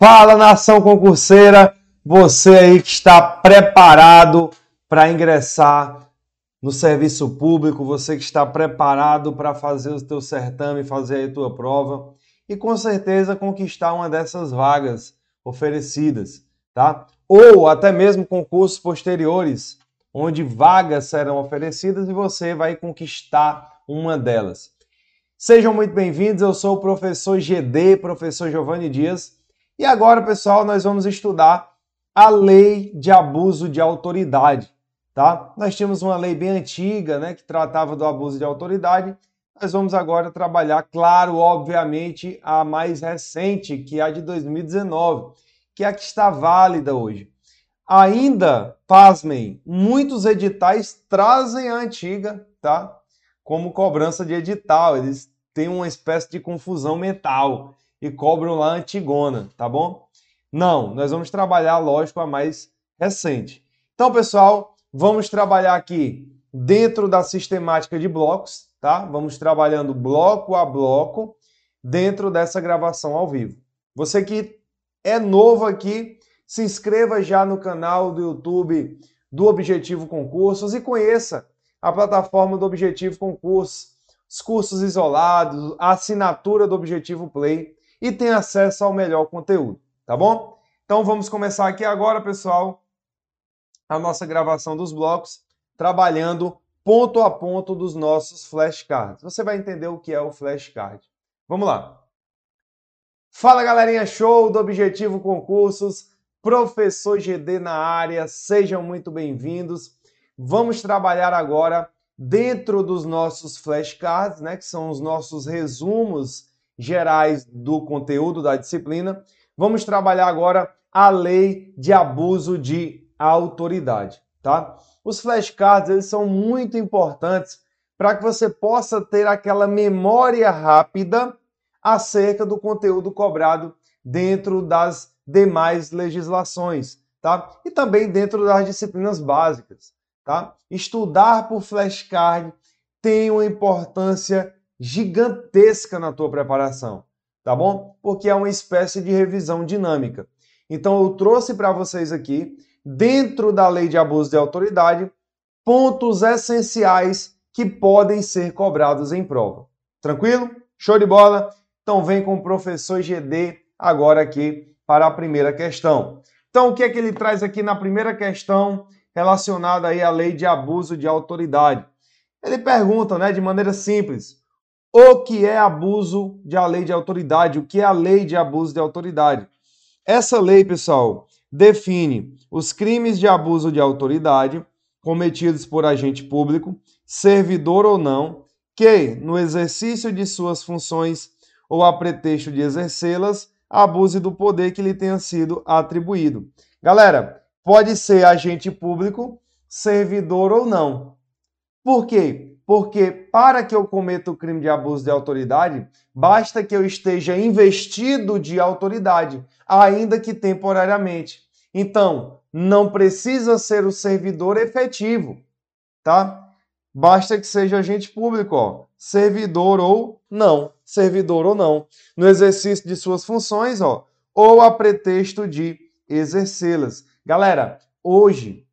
Fala nação concurseira, você aí que está preparado para ingressar no serviço público, você que está preparado para fazer o teu certame, fazer a tua prova e com certeza conquistar uma dessas vagas oferecidas, tá? Ou até mesmo concursos posteriores, onde vagas serão oferecidas e você vai conquistar uma delas. Sejam muito bem-vindos, eu sou o professor GD, professor Giovanni Dias e agora, pessoal, nós vamos estudar a lei de abuso de autoridade, tá? Nós tínhamos uma lei bem antiga, né, que tratava do abuso de autoridade. Nós vamos agora trabalhar, claro, obviamente, a mais recente, que é a de 2019, que é a que está válida hoje. Ainda, pasmem, muitos editais trazem a antiga, tá? Como cobrança de edital, eles têm uma espécie de confusão mental e cobram lá a Antigona, tá bom? Não, nós vamos trabalhar, lógico, a mais recente. Então, pessoal, vamos trabalhar aqui dentro da sistemática de blocos, tá? Vamos trabalhando bloco a bloco dentro dessa gravação ao vivo. Você que é novo aqui, se inscreva já no canal do YouTube do Objetivo Concursos e conheça a plataforma do Objetivo Concursos, os cursos isolados, a assinatura do Objetivo Play e tem acesso ao melhor conteúdo, tá bom? Então vamos começar aqui agora, pessoal, a nossa gravação dos blocos, trabalhando ponto a ponto dos nossos flashcards. Você vai entender o que é o flashcard. Vamos lá. Fala galerinha show do Objetivo Concursos, professor GD na área, sejam muito bem-vindos. Vamos trabalhar agora dentro dos nossos flashcards, né, que são os nossos resumos gerais do conteúdo da disciplina, vamos trabalhar agora a lei de abuso de autoridade, tá? Os flashcards eles são muito importantes para que você possa ter aquela memória rápida acerca do conteúdo cobrado dentro das demais legislações, tá? E também dentro das disciplinas básicas, tá? Estudar por flashcard tem uma importância gigantesca na tua preparação, tá bom? Porque é uma espécie de revisão dinâmica. Então eu trouxe para vocês aqui, dentro da lei de abuso de autoridade, pontos essenciais que podem ser cobrados em prova. Tranquilo? Show de bola? Então vem com o professor GD agora aqui para a primeira questão. Então o que é que ele traz aqui na primeira questão relacionada aí à lei de abuso de autoridade? Ele pergunta, né, de maneira simples, o que é abuso de a lei de autoridade, o que é a lei de abuso de autoridade. Essa lei, pessoal, define os crimes de abuso de autoridade cometidos por agente público, servidor ou não, que, no exercício de suas funções ou a pretexto de exercê-las, abuse do poder que lhe tenha sido atribuído. Galera, pode ser agente público, servidor ou não. Por quê? Porque para que eu cometa o crime de abuso de autoridade, basta que eu esteja investido de autoridade, ainda que temporariamente. Então, não precisa ser o servidor efetivo, tá? Basta que seja agente público, ó, servidor ou não, servidor ou não, no exercício de suas funções, ó, ou a pretexto de exercê-las. Galera, hoje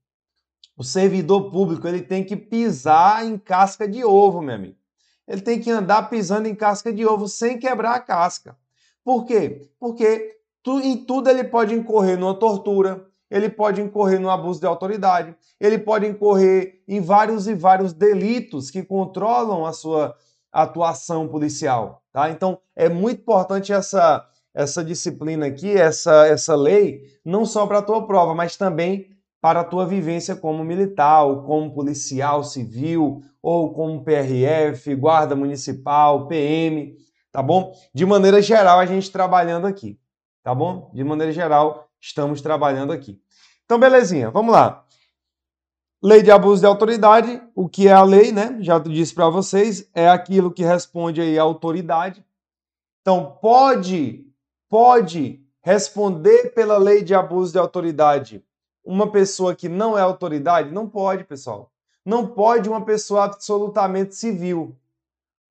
o servidor público ele tem que pisar em casca de ovo, meu amigo. Ele tem que andar pisando em casca de ovo sem quebrar a casca. Por quê? Porque tu, em tudo ele pode incorrer numa tortura, ele pode incorrer no abuso de autoridade, ele pode incorrer em vários e vários delitos que controlam a sua atuação policial, tá? Então é muito importante essa essa disciplina aqui, essa essa lei, não só para a tua prova, mas também para a tua vivência como militar, ou como policial civil, ou como PRF, guarda municipal, PM, tá bom? De maneira geral, a gente trabalhando aqui, tá bom? De maneira geral, estamos trabalhando aqui. Então, belezinha, vamos lá. Lei de abuso de autoridade, o que é a lei, né? Já disse para vocês, é aquilo que responde aí à autoridade. Então, pode, pode responder pela lei de abuso de autoridade uma pessoa que não é autoridade? Não pode, pessoal. Não pode uma pessoa absolutamente civil.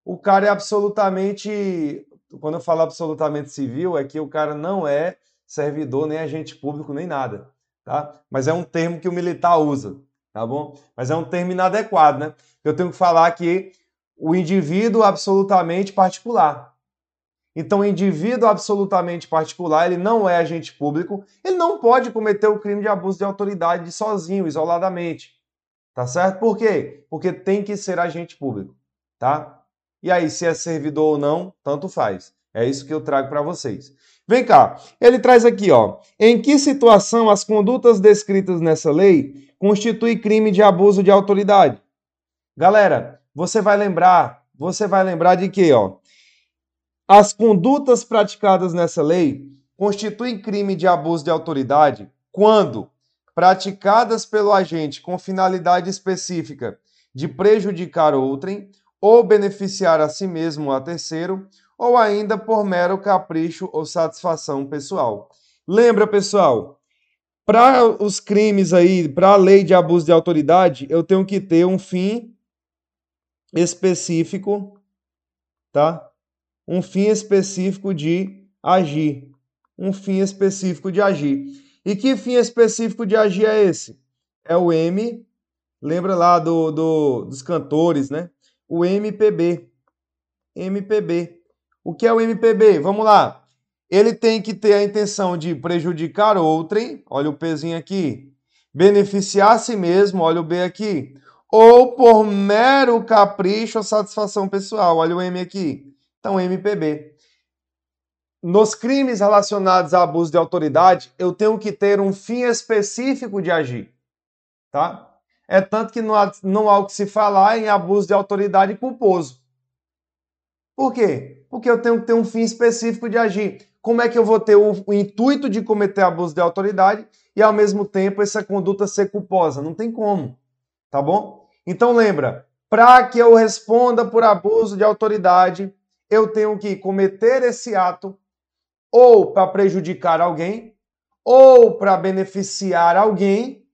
O cara é absolutamente. Quando eu falo absolutamente civil, é que o cara não é servidor, nem agente público, nem nada, tá? Mas é um termo que o militar usa, tá bom? Mas é um termo inadequado, né? Eu tenho que falar que o indivíduo absolutamente particular. Então, indivíduo absolutamente particular, ele não é agente público, ele não pode cometer o crime de abuso de autoridade sozinho, isoladamente. Tá certo? Por quê? Porque tem que ser agente público, tá? E aí, se é servidor ou não, tanto faz. É isso que eu trago para vocês. Vem cá, ele traz aqui, ó. Em que situação as condutas descritas nessa lei constituem crime de abuso de autoridade? Galera, você vai lembrar, você vai lembrar de que, ó, as condutas praticadas nessa lei constituem crime de abuso de autoridade quando praticadas pelo agente com finalidade específica de prejudicar outrem ou beneficiar a si mesmo ou a terceiro, ou ainda por mero capricho ou satisfação pessoal. Lembra, pessoal, para os crimes aí, para a lei de abuso de autoridade, eu tenho que ter um fim específico, tá? Um fim específico de agir. Um fim específico de agir. E que fim específico de agir é esse? É o M, lembra lá do, do, dos cantores, né? O MPB. MPB. O que é o MPB? Vamos lá. Ele tem que ter a intenção de prejudicar outrem, olha o pezinho aqui, beneficiar a si mesmo, olha o B aqui, ou por mero capricho ou satisfação pessoal. Olha o M aqui. Então, MPB. Nos crimes relacionados a abuso de autoridade, eu tenho que ter um fim específico de agir. Tá? É tanto que não há, não há o que se falar em abuso de autoridade culposo. Por quê? Porque eu tenho que ter um fim específico de agir. Como é que eu vou ter o, o intuito de cometer abuso de autoridade e, ao mesmo tempo, essa conduta ser culposa? Não tem como. Tá bom? Então lembra, para que eu responda por abuso de autoridade, eu tenho que cometer esse ato ou para prejudicar alguém, ou para beneficiar alguém,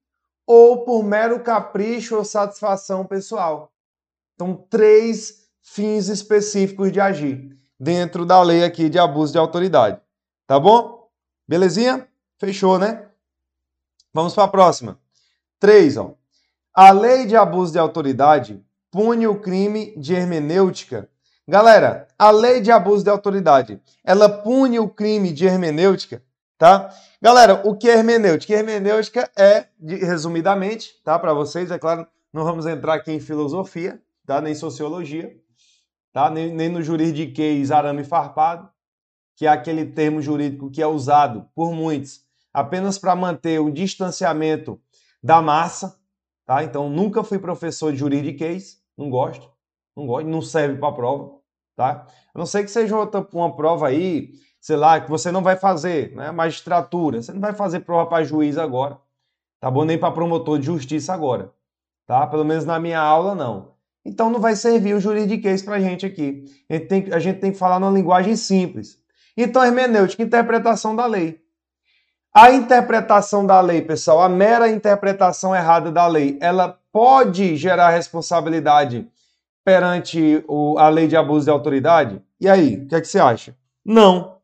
ou por mero capricho ou satisfação pessoal. Então, três fins específicos de agir dentro da lei aqui de abuso de autoridade. Tá bom? Belezinha? Fechou, né? Vamos para a próxima. Três, ó. A lei de abuso de autoridade pune o crime de hermenêutica. Galera, a lei de abuso de autoridade, ela pune o crime de hermenêutica, tá? Galera, o que é hermenêutica? Hermenêutica é, resumidamente, tá? Para vocês, é claro, não vamos entrar aqui em filosofia, tá? Nem sociologia, tá? Nem, nem no juridiquês arame farpado, que é aquele termo jurídico que é usado por muitos apenas para manter o distanciamento da massa, Tá? Então, nunca fui professor de juridiquês, não gosto, não gosto, não serve para prova. Tá? A não sei que seja outra, uma prova aí, sei lá, que você não vai fazer, né? Magistratura, você não vai fazer prova para juiz agora, tá bom? Nem para promotor de justiça agora, tá? Pelo menos na minha aula, não. Então não vai servir o juridiquês para a gente aqui. A gente, tem, a gente tem que falar numa linguagem simples. Então, hermenêutica, interpretação da lei. A interpretação da lei, pessoal, a mera interpretação errada da lei, ela pode gerar responsabilidade perante o, a lei de abuso de autoridade? E aí, o que, é que você acha? Não.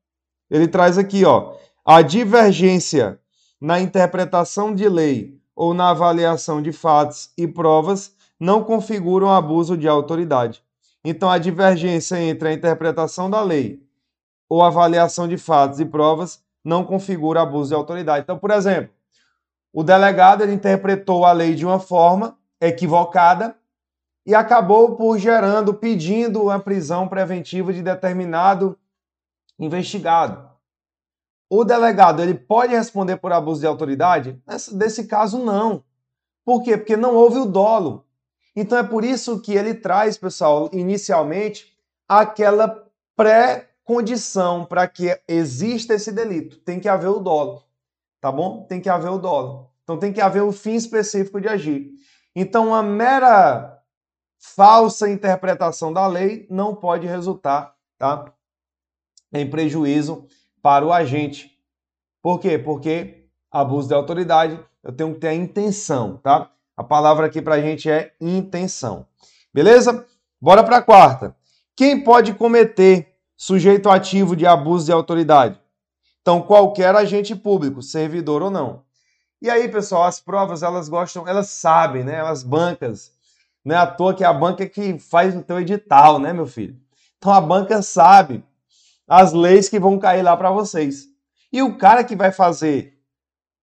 Ele traz aqui, ó, a divergência na interpretação de lei ou na avaliação de fatos e provas não configuram abuso de autoridade. Então, a divergência entre a interpretação da lei ou avaliação de fatos e provas não configura abuso de autoridade. Então, por exemplo, o delegado ele interpretou a lei de uma forma equivocada e acabou por gerando, pedindo a prisão preventiva de determinado investigado. O delegado ele pode responder por abuso de autoridade? Nesse, desse caso, não. Por quê? Porque não houve o dolo. Então é por isso que ele traz, pessoal, inicialmente, aquela pré condição para que exista esse delito. Tem que haver o dolo, tá bom? Tem que haver o dolo. Então tem que haver o fim específico de agir. Então uma mera falsa interpretação da lei não pode resultar, tá? Em prejuízo para o agente. Por quê? Porque abuso de autoridade, eu tenho que ter a intenção, tá? A palavra aqui para a gente é intenção. Beleza? Bora para a quarta. Quem pode cometer sujeito ativo de abuso de autoridade. Então, qualquer agente público, servidor ou não. E aí, pessoal, as provas, elas gostam, elas sabem, né? As bancas. Não é à toa que é a banca que faz o teu edital, né, meu filho? Então, a banca sabe as leis que vão cair lá para vocês. E o cara que vai fazer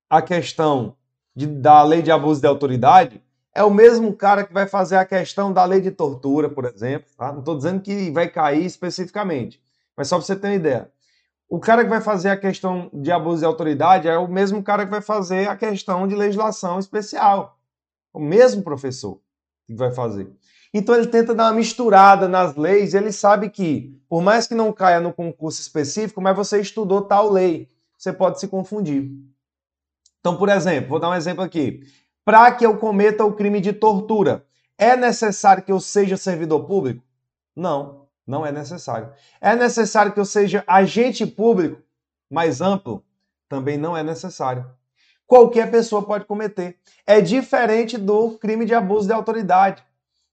a questão de, da lei de abuso de autoridade é o mesmo cara que vai fazer a questão da lei de tortura, por exemplo. Tá? Não estou dizendo que vai cair especificamente, mas só para você ter uma ideia. O cara que vai fazer a questão de abuso de autoridade é o mesmo cara que vai fazer a questão de legislação especial. O mesmo professor que vai fazer. Então ele tenta dar uma misturada nas leis ele sabe que, por mais que não caia no concurso específico, mas você estudou tal lei, você pode se confundir. Então, por exemplo, vou dar um exemplo aqui. Para que eu cometa o crime de tortura, é necessário que eu seja servidor público? Não, não é necessário. É necessário que eu seja agente público mais amplo? Também não é necessário. Qualquer pessoa pode cometer. É diferente do crime de abuso de autoridade.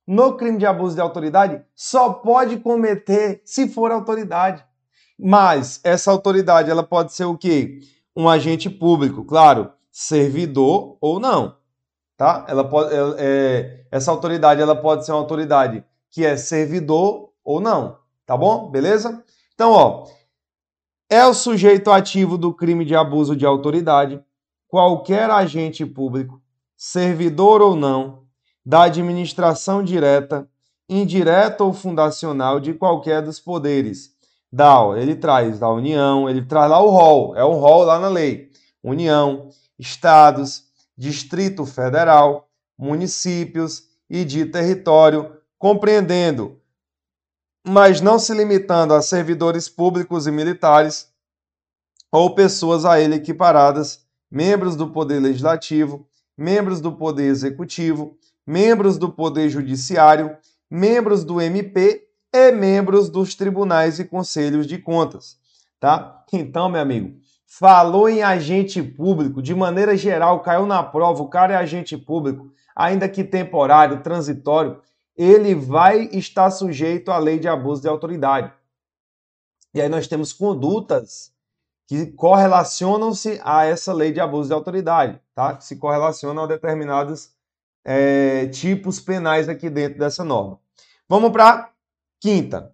No crime de abuso de autoridade, só pode cometer se for autoridade. Mas essa autoridade, ela pode ser o quê? Um agente público, claro servidor ou não, tá? Ela pode, é, essa autoridade ela pode ser uma autoridade que é servidor ou não, tá bom? Beleza? Então, ó, é o sujeito ativo do crime de abuso de autoridade, qualquer agente público, servidor ou não, da administração direta, indireta ou fundacional de qualquer dos poderes. Da, ele traz da União, ele traz lá o rol, é um rol lá na lei. União, estados, Distrito Federal, municípios e de território, compreendendo, mas não se limitando a servidores públicos e militares ou pessoas a ele equiparadas, membros do Poder Legislativo, membros do Poder Executivo, membros do Poder Judiciário, membros do MP e membros dos tribunais e conselhos de contas, tá? Então, meu amigo, Falou em agente público, de maneira geral, caiu na prova, o cara é agente público, ainda que temporário, transitório, ele vai estar sujeito à lei de abuso de autoridade. E aí nós temos condutas que correlacionam-se a essa lei de abuso de autoridade, tá? Que se correlacionam a determinados é, tipos penais aqui dentro dessa norma. Vamos para a quinta.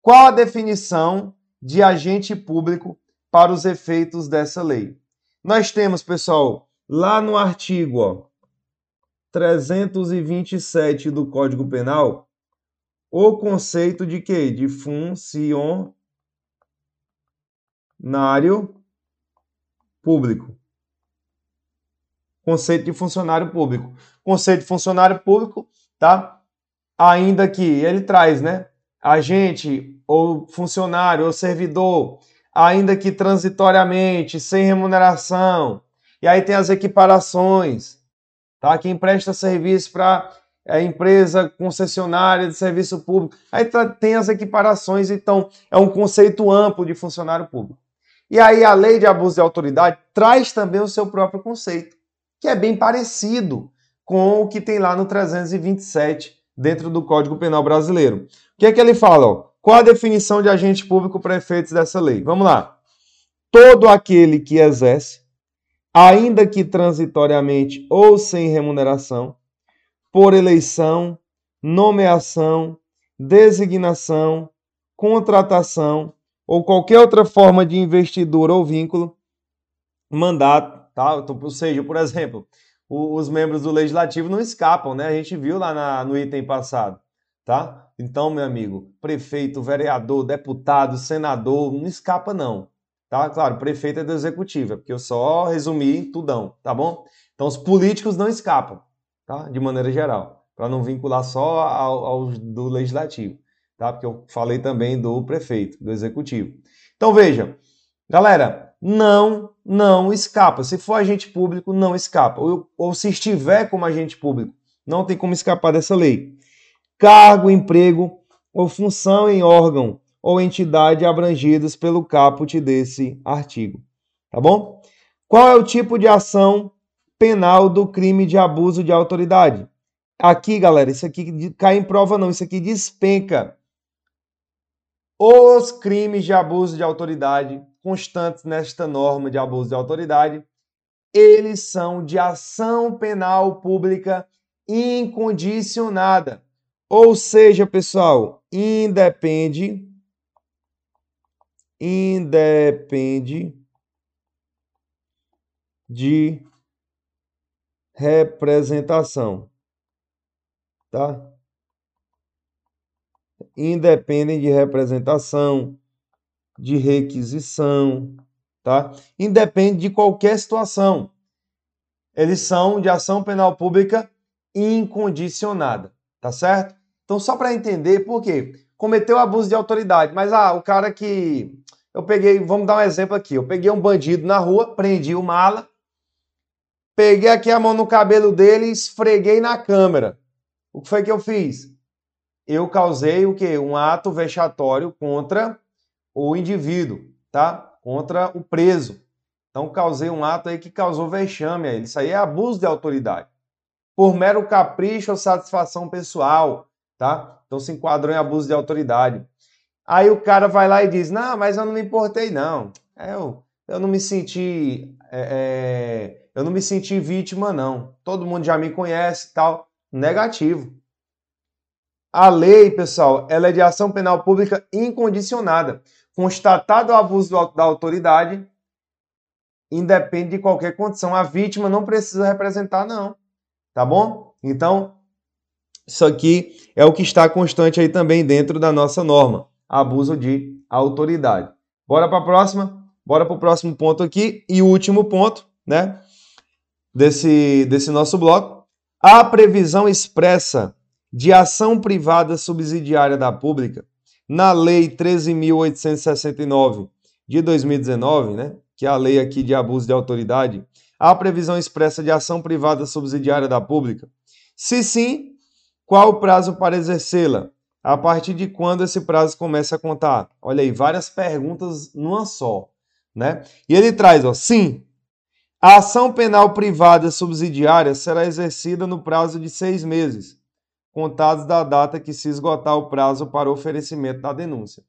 Qual a definição de agente público para os efeitos dessa lei. Nós temos, pessoal, lá no artigo ó, 327 do Código Penal, o conceito de quê? De funcionário público. Conceito de funcionário público. Conceito de funcionário público, tá? Ainda que ele traz, né? Agente ou funcionário ou servidor ainda que transitoriamente, sem remuneração. E aí tem as equiparações, tá? Quem presta serviço para é, empresa concessionária de serviço público. Aí tá, tem as equiparações, então é um conceito amplo de funcionário público. E aí a lei de abuso de autoridade traz também o seu próprio conceito, que é bem parecido com o que tem lá no 327 dentro do Código Penal brasileiro. O que é que ele fala? Ó? Qual a definição de agente público para efeitos dessa lei? Vamos lá. Todo aquele que exerce, ainda que transitoriamente ou sem remuneração, por eleição, nomeação, designação, contratação ou qualquer outra forma de investidura ou vínculo, mandato, tá? Então, ou seja, por exemplo, os membros do legislativo não escapam, né? A gente viu lá na, no item passado tá? Então, meu amigo, prefeito, vereador, deputado, senador, não escapa não, tá? Claro, prefeito é do executivo, é porque eu só resumi tudão, tá bom? Então, os políticos não escapam, tá? De maneira geral, para não vincular só ao, ao do legislativo, tá? Porque eu falei também do prefeito, do executivo. Então, veja, galera, não, não escapa. Se for agente público, não escapa. Ou, ou se estiver como agente público, não tem como escapar dessa lei cargo, emprego ou função em órgão ou entidade abrangidos pelo caput desse artigo. Tá bom? Qual é o tipo de ação penal do crime de abuso de autoridade? Aqui, galera, isso aqui cai em prova não, isso aqui despenca. Os crimes de abuso de autoridade constantes nesta norma de abuso de autoridade, eles são de ação penal pública incondicionada. Ou seja, pessoal, independe independe de representação, tá? Independem de representação, de requisição, tá? Independe de qualquer situação. Eles são de ação penal pública incondicionada, tá certo? Então, só para entender por quê? Cometeu abuso de autoridade, mas ah, o cara que eu peguei, vamos dar um exemplo aqui. Eu peguei um bandido na rua, prendi o mala, peguei aqui a mão no cabelo dele e esfreguei na câmera. O que foi que eu fiz? Eu causei o quê? Um ato vexatório contra o indivíduo, tá? Contra o preso. Então causei um ato aí que causou vexame a ele. Isso aí é abuso de autoridade. Por mero capricho ou satisfação pessoal, tá? Então se enquadrou em abuso de autoridade. Aí o cara vai lá e diz: Não, mas eu não me importei, não. É, eu, eu não me senti. É, é, eu não me senti vítima, não. Todo mundo já me conhece tal. Negativo. A lei, pessoal, ela é de ação penal pública incondicionada constatado o abuso da autoridade, independe de qualquer condição. A vítima não precisa representar, não. Tá bom? Então, isso aqui é o que está constante aí também dentro da nossa norma. Abuso de autoridade. Bora para a próxima? Bora para o próximo ponto aqui. E o último ponto, né? Desse, desse nosso bloco. A previsão expressa de ação privada subsidiária da pública na Lei 13.869 de 2019, né, que é a lei aqui de abuso de autoridade, há previsão expressa de ação privada subsidiária da pública? Se sim, qual o prazo para exercê-la? A partir de quando esse prazo começa a contar? Olha aí, várias perguntas numa só, né? E ele traz, ó, sim, a ação penal privada subsidiária será exercida no prazo de seis meses, contados da data que se esgotar o prazo para oferecimento da denúncia.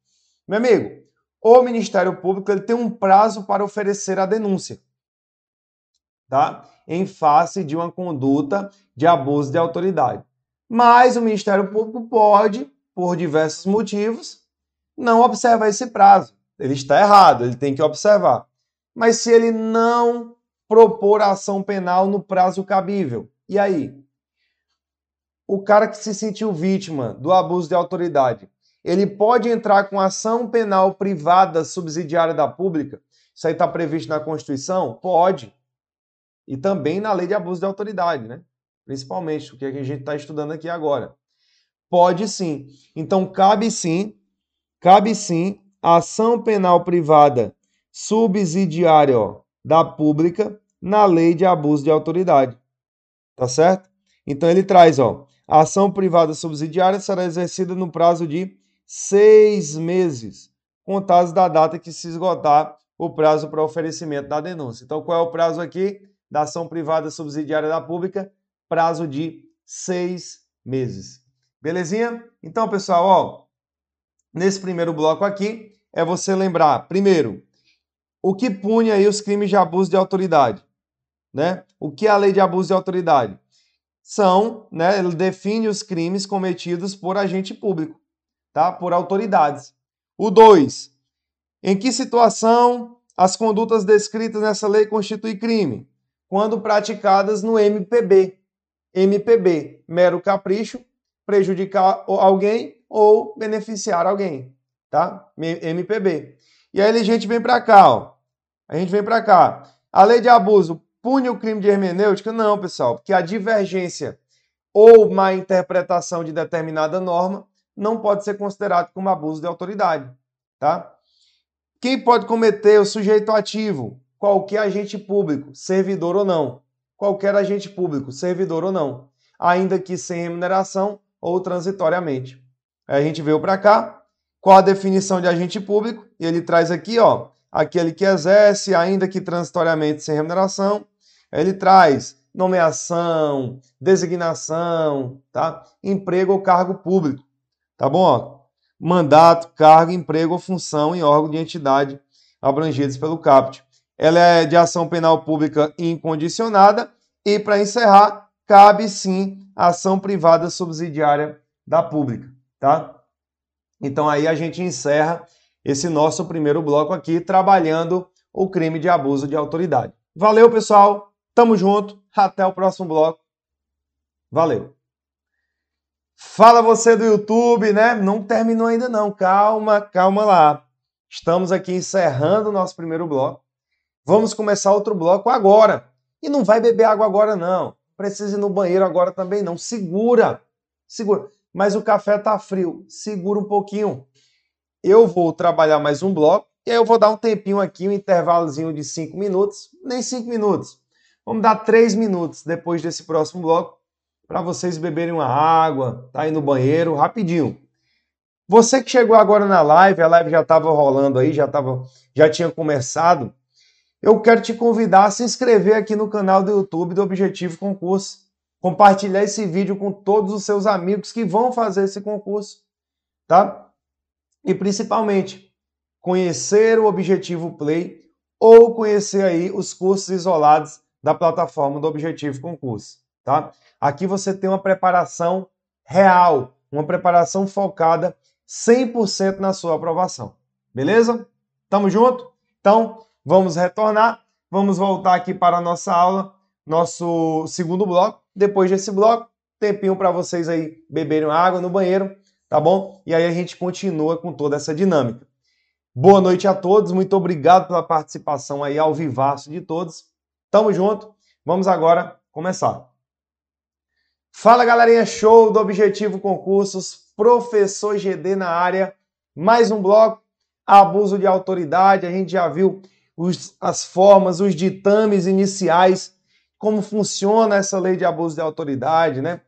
Meu amigo, o Ministério Público ele tem um prazo para oferecer a denúncia, tá? Em face de uma conduta de abuso de autoridade. Mas o Ministério Público pode, por diversos motivos, não observar esse prazo. Ele está errado, ele tem que observar. Mas se ele não propor ação penal no prazo cabível, e aí? O cara que se sentiu vítima do abuso de autoridade, ele pode entrar com ação penal privada subsidiária da pública? Isso aí está previsto na Constituição? Pode. E também na lei de abuso de autoridade, né? Principalmente, o que a gente está estudando aqui agora. Pode sim. Então, cabe sim, cabe sim ação penal privada subsidiária ó, da pública na lei de abuso de autoridade. Tá certo? Então ele traz, ó, a ação privada subsidiária será exercida no prazo de seis meses, contados da data que se esgotar o prazo para oferecimento da denúncia. Então, qual é o prazo aqui da ação privada subsidiária da pública? Prazo de seis meses. Belezinha? Então, pessoal, ó, nesse primeiro bloco aqui, é você lembrar, primeiro, o que pune aí os crimes de abuso de autoridade, né? O que é a lei de abuso de autoridade? São, né, ele define os crimes cometidos por agente público, tá? Por autoridades. O 2. Em que situação as condutas descritas nessa lei constituem crime? Quando praticadas no MPB. MPB, mero capricho, prejudicar alguém ou beneficiar alguém, tá? MPB. E aí a gente vem para cá, ó. A gente vem para cá. A lei de abuso Pune o crime de hermenêutica? Não, pessoal, porque a divergência ou má interpretação de determinada norma não pode ser considerado como abuso de autoridade, tá? Quem pode cometer o sujeito ativo? Qualquer agente público, servidor ou não. Qualquer agente público, servidor ou não. Ainda que sem remuneração ou transitoriamente. Aí a gente veio para cá. Qual a definição de agente público? E ele traz aqui, ó, aquele que exerce, ainda que transitoriamente sem remuneração, ele traz nomeação, designação, tá? Emprego ou cargo público, tá bom? Mandato, cargo, emprego ou função em órgão de entidade abrangidos pelo CAPT. Ela é de ação penal pública incondicionada e, para encerrar, cabe sim ação privada subsidiária da pública, tá? Então aí a gente encerra esse nosso primeiro bloco aqui trabalhando o crime de abuso de autoridade. Valeu, pessoal. Tamo junto. Até o próximo bloco. Valeu. Fala você do YouTube, né? Não terminou ainda não. Calma, calma lá. Estamos aqui encerrando o nosso primeiro bloco. Vamos começar outro bloco agora. E não vai beber água agora não. Precisa ir no banheiro agora também não. Segura. Segura. Mas o café tá frio. Segura um pouquinho. Eu vou trabalhar mais um bloco e aí eu vou dar um tempinho aqui, um intervalozinho de 5 minutos, nem 5 minutos. Vamos dar 3 minutos depois desse próximo bloco para vocês beberem uma água, tá aí no banheiro, rapidinho. Você que chegou agora na live, a live já estava rolando aí, já tava, já tinha começado. Eu quero te convidar a se inscrever aqui no canal do YouTube do Objetivo Concurso. Compartilhar esse vídeo com todos os seus amigos que vão fazer esse concurso, tá? E principalmente conhecer o Objetivo Play ou conhecer aí os cursos isolados da plataforma do Objetivo Concurso, tá? Aqui você tem uma preparação real, uma preparação focada 100% na sua aprovação. Beleza? Tamo junto? Então, vamos retornar, vamos voltar aqui para a nossa aula, nosso segundo bloco. Depois desse bloco, tempinho para vocês aí beberem água no banheiro, tá bom? E aí a gente continua com toda essa dinâmica. Boa noite a todos, muito obrigado pela participação aí ao vivaço de todos. Tamo junto. Vamos agora começar. Fala galerinha, show do Objetivo Concursos, professor GD na área. Mais um bloco, abuso de autoridade. A gente já viu os, as formas, os ditames iniciais, como funciona essa lei de abuso de autoridade, né?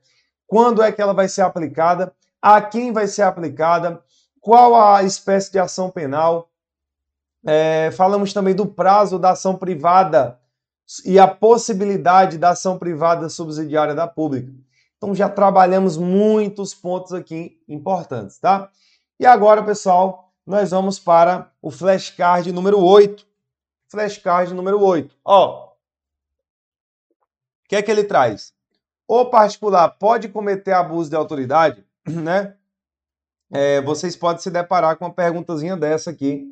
Quando é que ela vai ser aplicada? A quem vai ser aplicada? Qual a espécie de ação penal? É, falamos também do prazo da ação privada e a possibilidade da ação privada subsidiária da pública. Então já trabalhamos muitos pontos aqui importantes, tá? E agora, pessoal, nós vamos para o flashcard número 8. Flashcard número 8. Ó, o que é que ele traz? O particular pode cometer abuso de autoridade, né? É, vocês podem se deparar com uma perguntazinha dessa aqui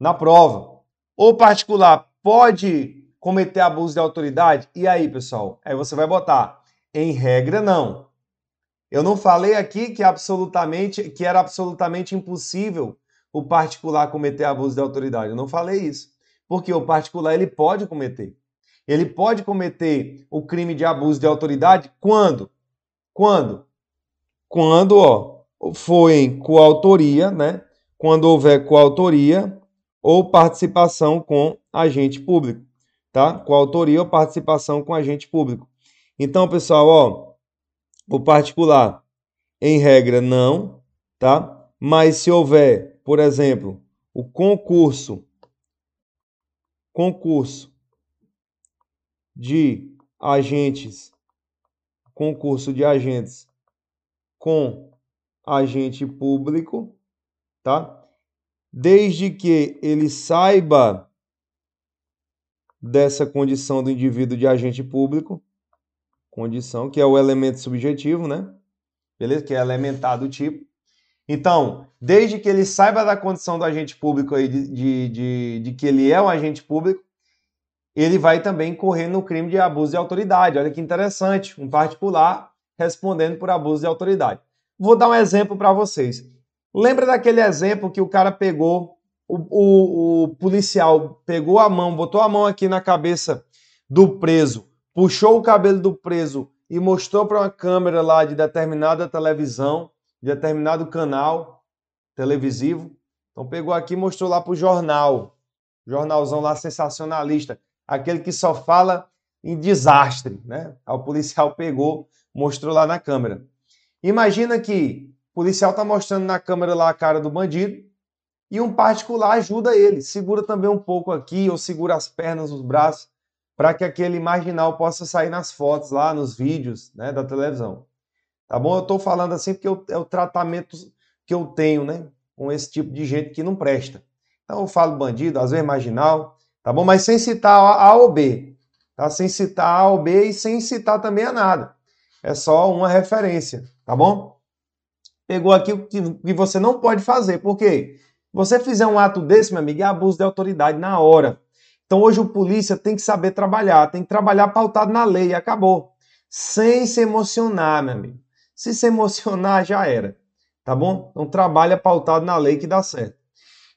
na prova. O particular pode cometer abuso de autoridade? E aí, pessoal? Aí você vai botar em regra, não. Eu não falei aqui que absolutamente que era absolutamente impossível o particular cometer abuso de autoridade. Eu não falei isso. Porque o particular ele pode cometer. Ele pode cometer o crime de abuso de autoridade quando? Quando? Quando, ó, for em coautoria, né? Quando houver coautoria ou participação com agente público, tá? Coautoria ou participação com agente público. Então, pessoal, ó, o particular, em regra, não, tá? Mas se houver, por exemplo, o concurso, concurso de agentes, concurso de agentes com agente público, tá? Desde que ele saiba dessa condição do indivíduo de agente público, condição, que é o elemento subjetivo, né? Beleza? Que é elementar do tipo. Então, desde que ele saiba da condição do agente público aí, de, de, de, de que ele é um agente público, ele vai também correr no crime de abuso de autoridade. Olha que interessante, um particular respondendo por abuso de autoridade. Vou dar um exemplo para vocês. Lembra daquele exemplo que o cara pegou, o, o, o policial pegou a mão, botou a mão aqui na cabeça do preso puxou o cabelo do preso e mostrou para uma câmera lá de determinada televisão, de determinado canal televisivo. Então pegou aqui e mostrou lá para o jornal, jornalzão lá sensacionalista, aquele que só fala em desastre, né? O policial pegou, mostrou lá na câmera. Imagina que o policial está mostrando na câmera lá a cara do bandido e um particular ajuda ele, segura também um pouco aqui ou segura as pernas, os braços para que aquele marginal possa sair nas fotos lá, nos vídeos né, da televisão. Tá bom? Eu estou falando assim porque é o tratamento que eu tenho né, com esse tipo de gente que não presta. Então eu falo bandido, às vezes marginal, tá bom? Mas sem citar A ou B, tá? Sem citar A ou B e sem citar também a nada. É só uma referência, tá bom? Pegou aqui o que você não pode fazer, por quê? Você fizer um ato desse, meu amigo, é abuso de autoridade na hora. Então hoje o polícia tem que saber trabalhar, tem que trabalhar pautado na lei, acabou. Sem se emocionar, meu amigo. Se se emocionar, já era. Tá bom? Então trabalha pautado na lei que dá certo.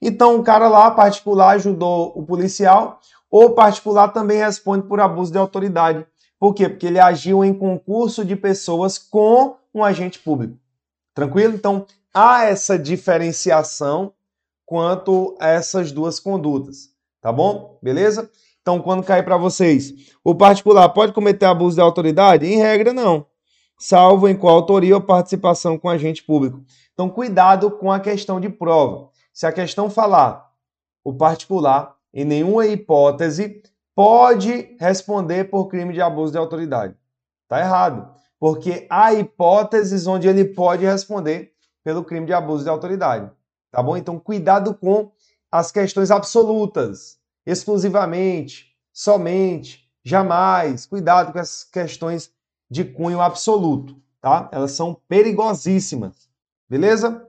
Então o cara lá, particular, ajudou o policial, ou particular também responde por abuso de autoridade. Por quê? Porque ele agiu em concurso de pessoas com um agente público. Tranquilo? Então há essa diferenciação quanto a essas duas condutas. Tá bom? Beleza? Então, quando cair para vocês, o particular pode cometer abuso de autoridade? Em regra, não. Salvo em qual autoria ou participação com agente público. Então, cuidado com a questão de prova. Se a questão falar o particular, em nenhuma hipótese, pode responder por crime de abuso de autoridade. Tá errado. Porque há hipóteses onde ele pode responder pelo crime de abuso de autoridade. Tá bom? Então, cuidado com as questões absolutas, exclusivamente, somente, jamais. Cuidado com as questões de cunho absoluto, tá? Elas são perigosíssimas. Beleza?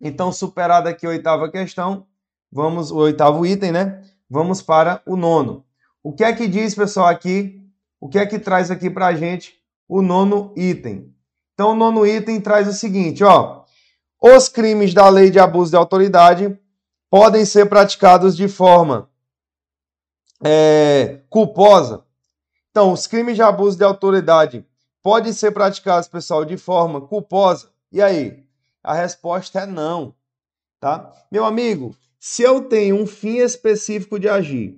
Então, superada aqui a oitava questão, vamos o oitavo item, né? Vamos para o nono. O que é que diz, pessoal, aqui? O que é que traz aqui para a gente o nono item? Então, o nono item traz o seguinte, ó. Os crimes da lei de abuso de autoridade podem ser praticados de forma é, culposa. Então, os crimes de abuso de autoridade podem ser praticados, pessoal, de forma culposa. E aí? A resposta é não, tá? Meu amigo, se eu tenho um fim específico de agir,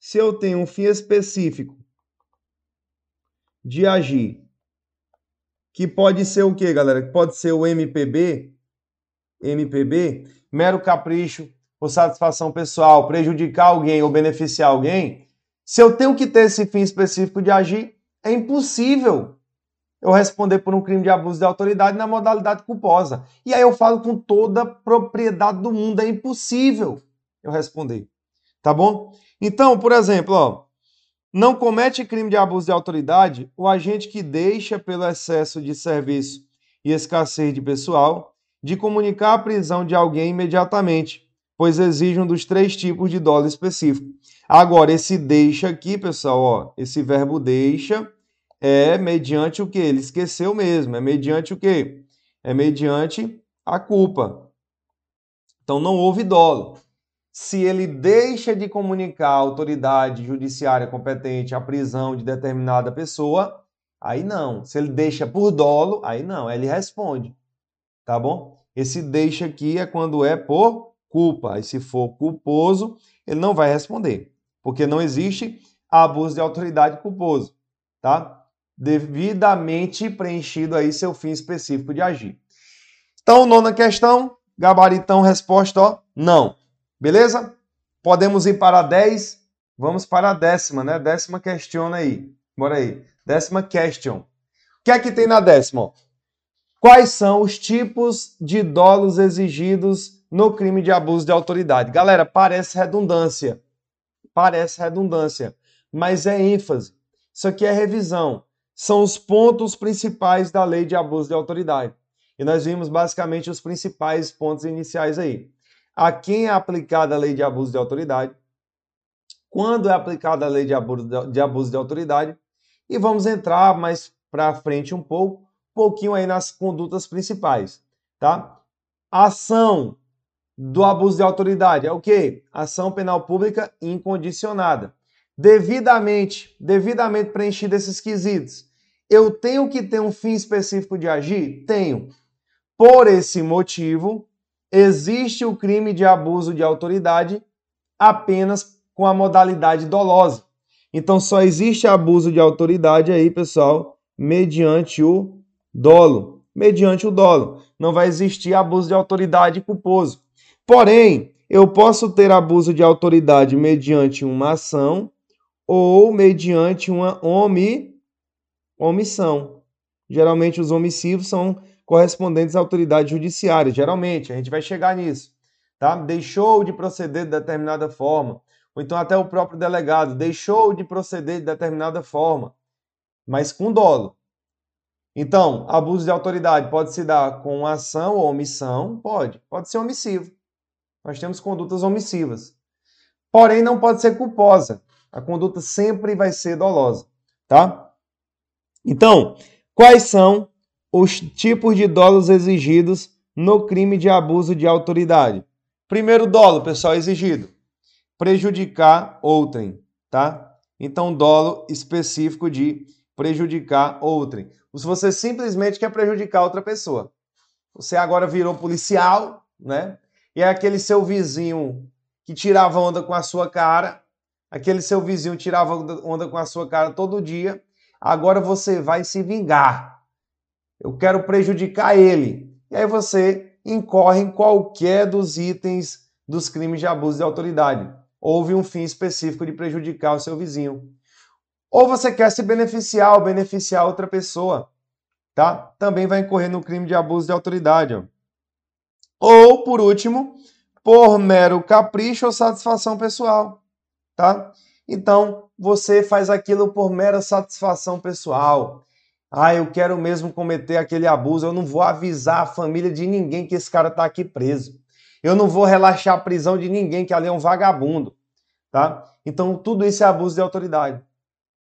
se eu tenho um fim específico de agir, que pode ser o que, galera? Pode ser o MPB, MPB, mero capricho por satisfação pessoal, prejudicar alguém ou beneficiar alguém, se eu tenho que ter esse fim específico de agir, é impossível eu responder por um crime de abuso de autoridade na modalidade culposa. E aí eu falo com toda a propriedade do mundo, é impossível eu responder. Tá bom? Então, por exemplo, ó, não comete crime de abuso de autoridade o agente que deixa pelo excesso de serviço e escassez de pessoal de comunicar a prisão de alguém imediatamente, pois exige um dos três tipos de dolo específico. Agora, esse deixa aqui, pessoal, ó, esse verbo deixa é mediante o que? Ele esqueceu mesmo. É mediante o que? É mediante a culpa. Então não houve dolo. Se ele deixa de comunicar à autoridade judiciária competente a prisão de determinada pessoa, aí não. Se ele deixa por dolo, aí não, aí ele responde tá bom? Esse deixa aqui é quando é por culpa. E se for culposo, ele não vai responder, porque não existe abuso de autoridade culposo, tá? Devidamente preenchido aí seu fim específico de agir. Então, nona questão, gabaritão, resposta, ó, não. Beleza? Podemos ir para a 10, vamos para a décima, né? Décima question aí. Bora aí. Décima question. O que é que tem na décima? Quais são os tipos de dolos exigidos no crime de abuso de autoridade? Galera, parece redundância. Parece redundância, mas é ênfase. Isso aqui é revisão. São os pontos principais da lei de abuso de autoridade. E nós vimos basicamente os principais pontos iniciais aí. A quem é aplicada a lei de abuso de autoridade? Quando é aplicada a lei de abuso de, abuso de autoridade? E vamos entrar mais para frente um pouco pouquinho aí nas condutas principais, tá? Ação do abuso de autoridade é o quê? Ação penal pública incondicionada. Devidamente, devidamente preenchido esses quesitos. Eu tenho que ter um fim específico de agir? Tenho. Por esse motivo, existe o crime de abuso de autoridade apenas com a modalidade dolosa. Então só existe abuso de autoridade aí, pessoal, mediante o dolo, mediante o dolo. Não vai existir abuso de autoridade culposo. Porém, eu posso ter abuso de autoridade mediante uma ação ou mediante uma omi, omissão. Geralmente os omissivos são correspondentes à autoridade judiciária. Geralmente, a gente vai chegar nisso. tá? Deixou de proceder de determinada forma, ou então até o próprio delegado deixou de proceder de determinada forma, mas com dolo. Então, abuso de autoridade pode se dar com ação ou omissão? Pode. Pode ser omissivo. Nós temos condutas omissivas. Porém, não pode ser culposa. A conduta sempre vai ser dolosa, tá? Então, quais são os tipos de dolos exigidos no crime de abuso de autoridade? Primeiro dolo, pessoal, exigido: prejudicar outrem, tá? Então, dolo específico de prejudicar outrem. Se você simplesmente quer prejudicar outra pessoa. Você agora virou policial, né? E é aquele seu vizinho que tirava onda com a sua cara, aquele seu vizinho tirava onda com a sua cara todo dia, agora você vai se vingar. Eu quero prejudicar ele. E aí você incorre em qualquer dos itens dos crimes de abuso de autoridade. Houve um fim específico de prejudicar o seu vizinho. Ou você quer se beneficiar ou beneficiar outra pessoa, tá? Também vai incorrer no crime de abuso de autoridade. Ó. Ou, por último, por mero capricho ou satisfação pessoal, tá? Então, você faz aquilo por mera satisfação pessoal. Ah, eu quero mesmo cometer aquele abuso, eu não vou avisar a família de ninguém que esse cara está aqui preso. Eu não vou relaxar a prisão de ninguém que ali é um vagabundo, tá? Então, tudo isso é abuso de autoridade.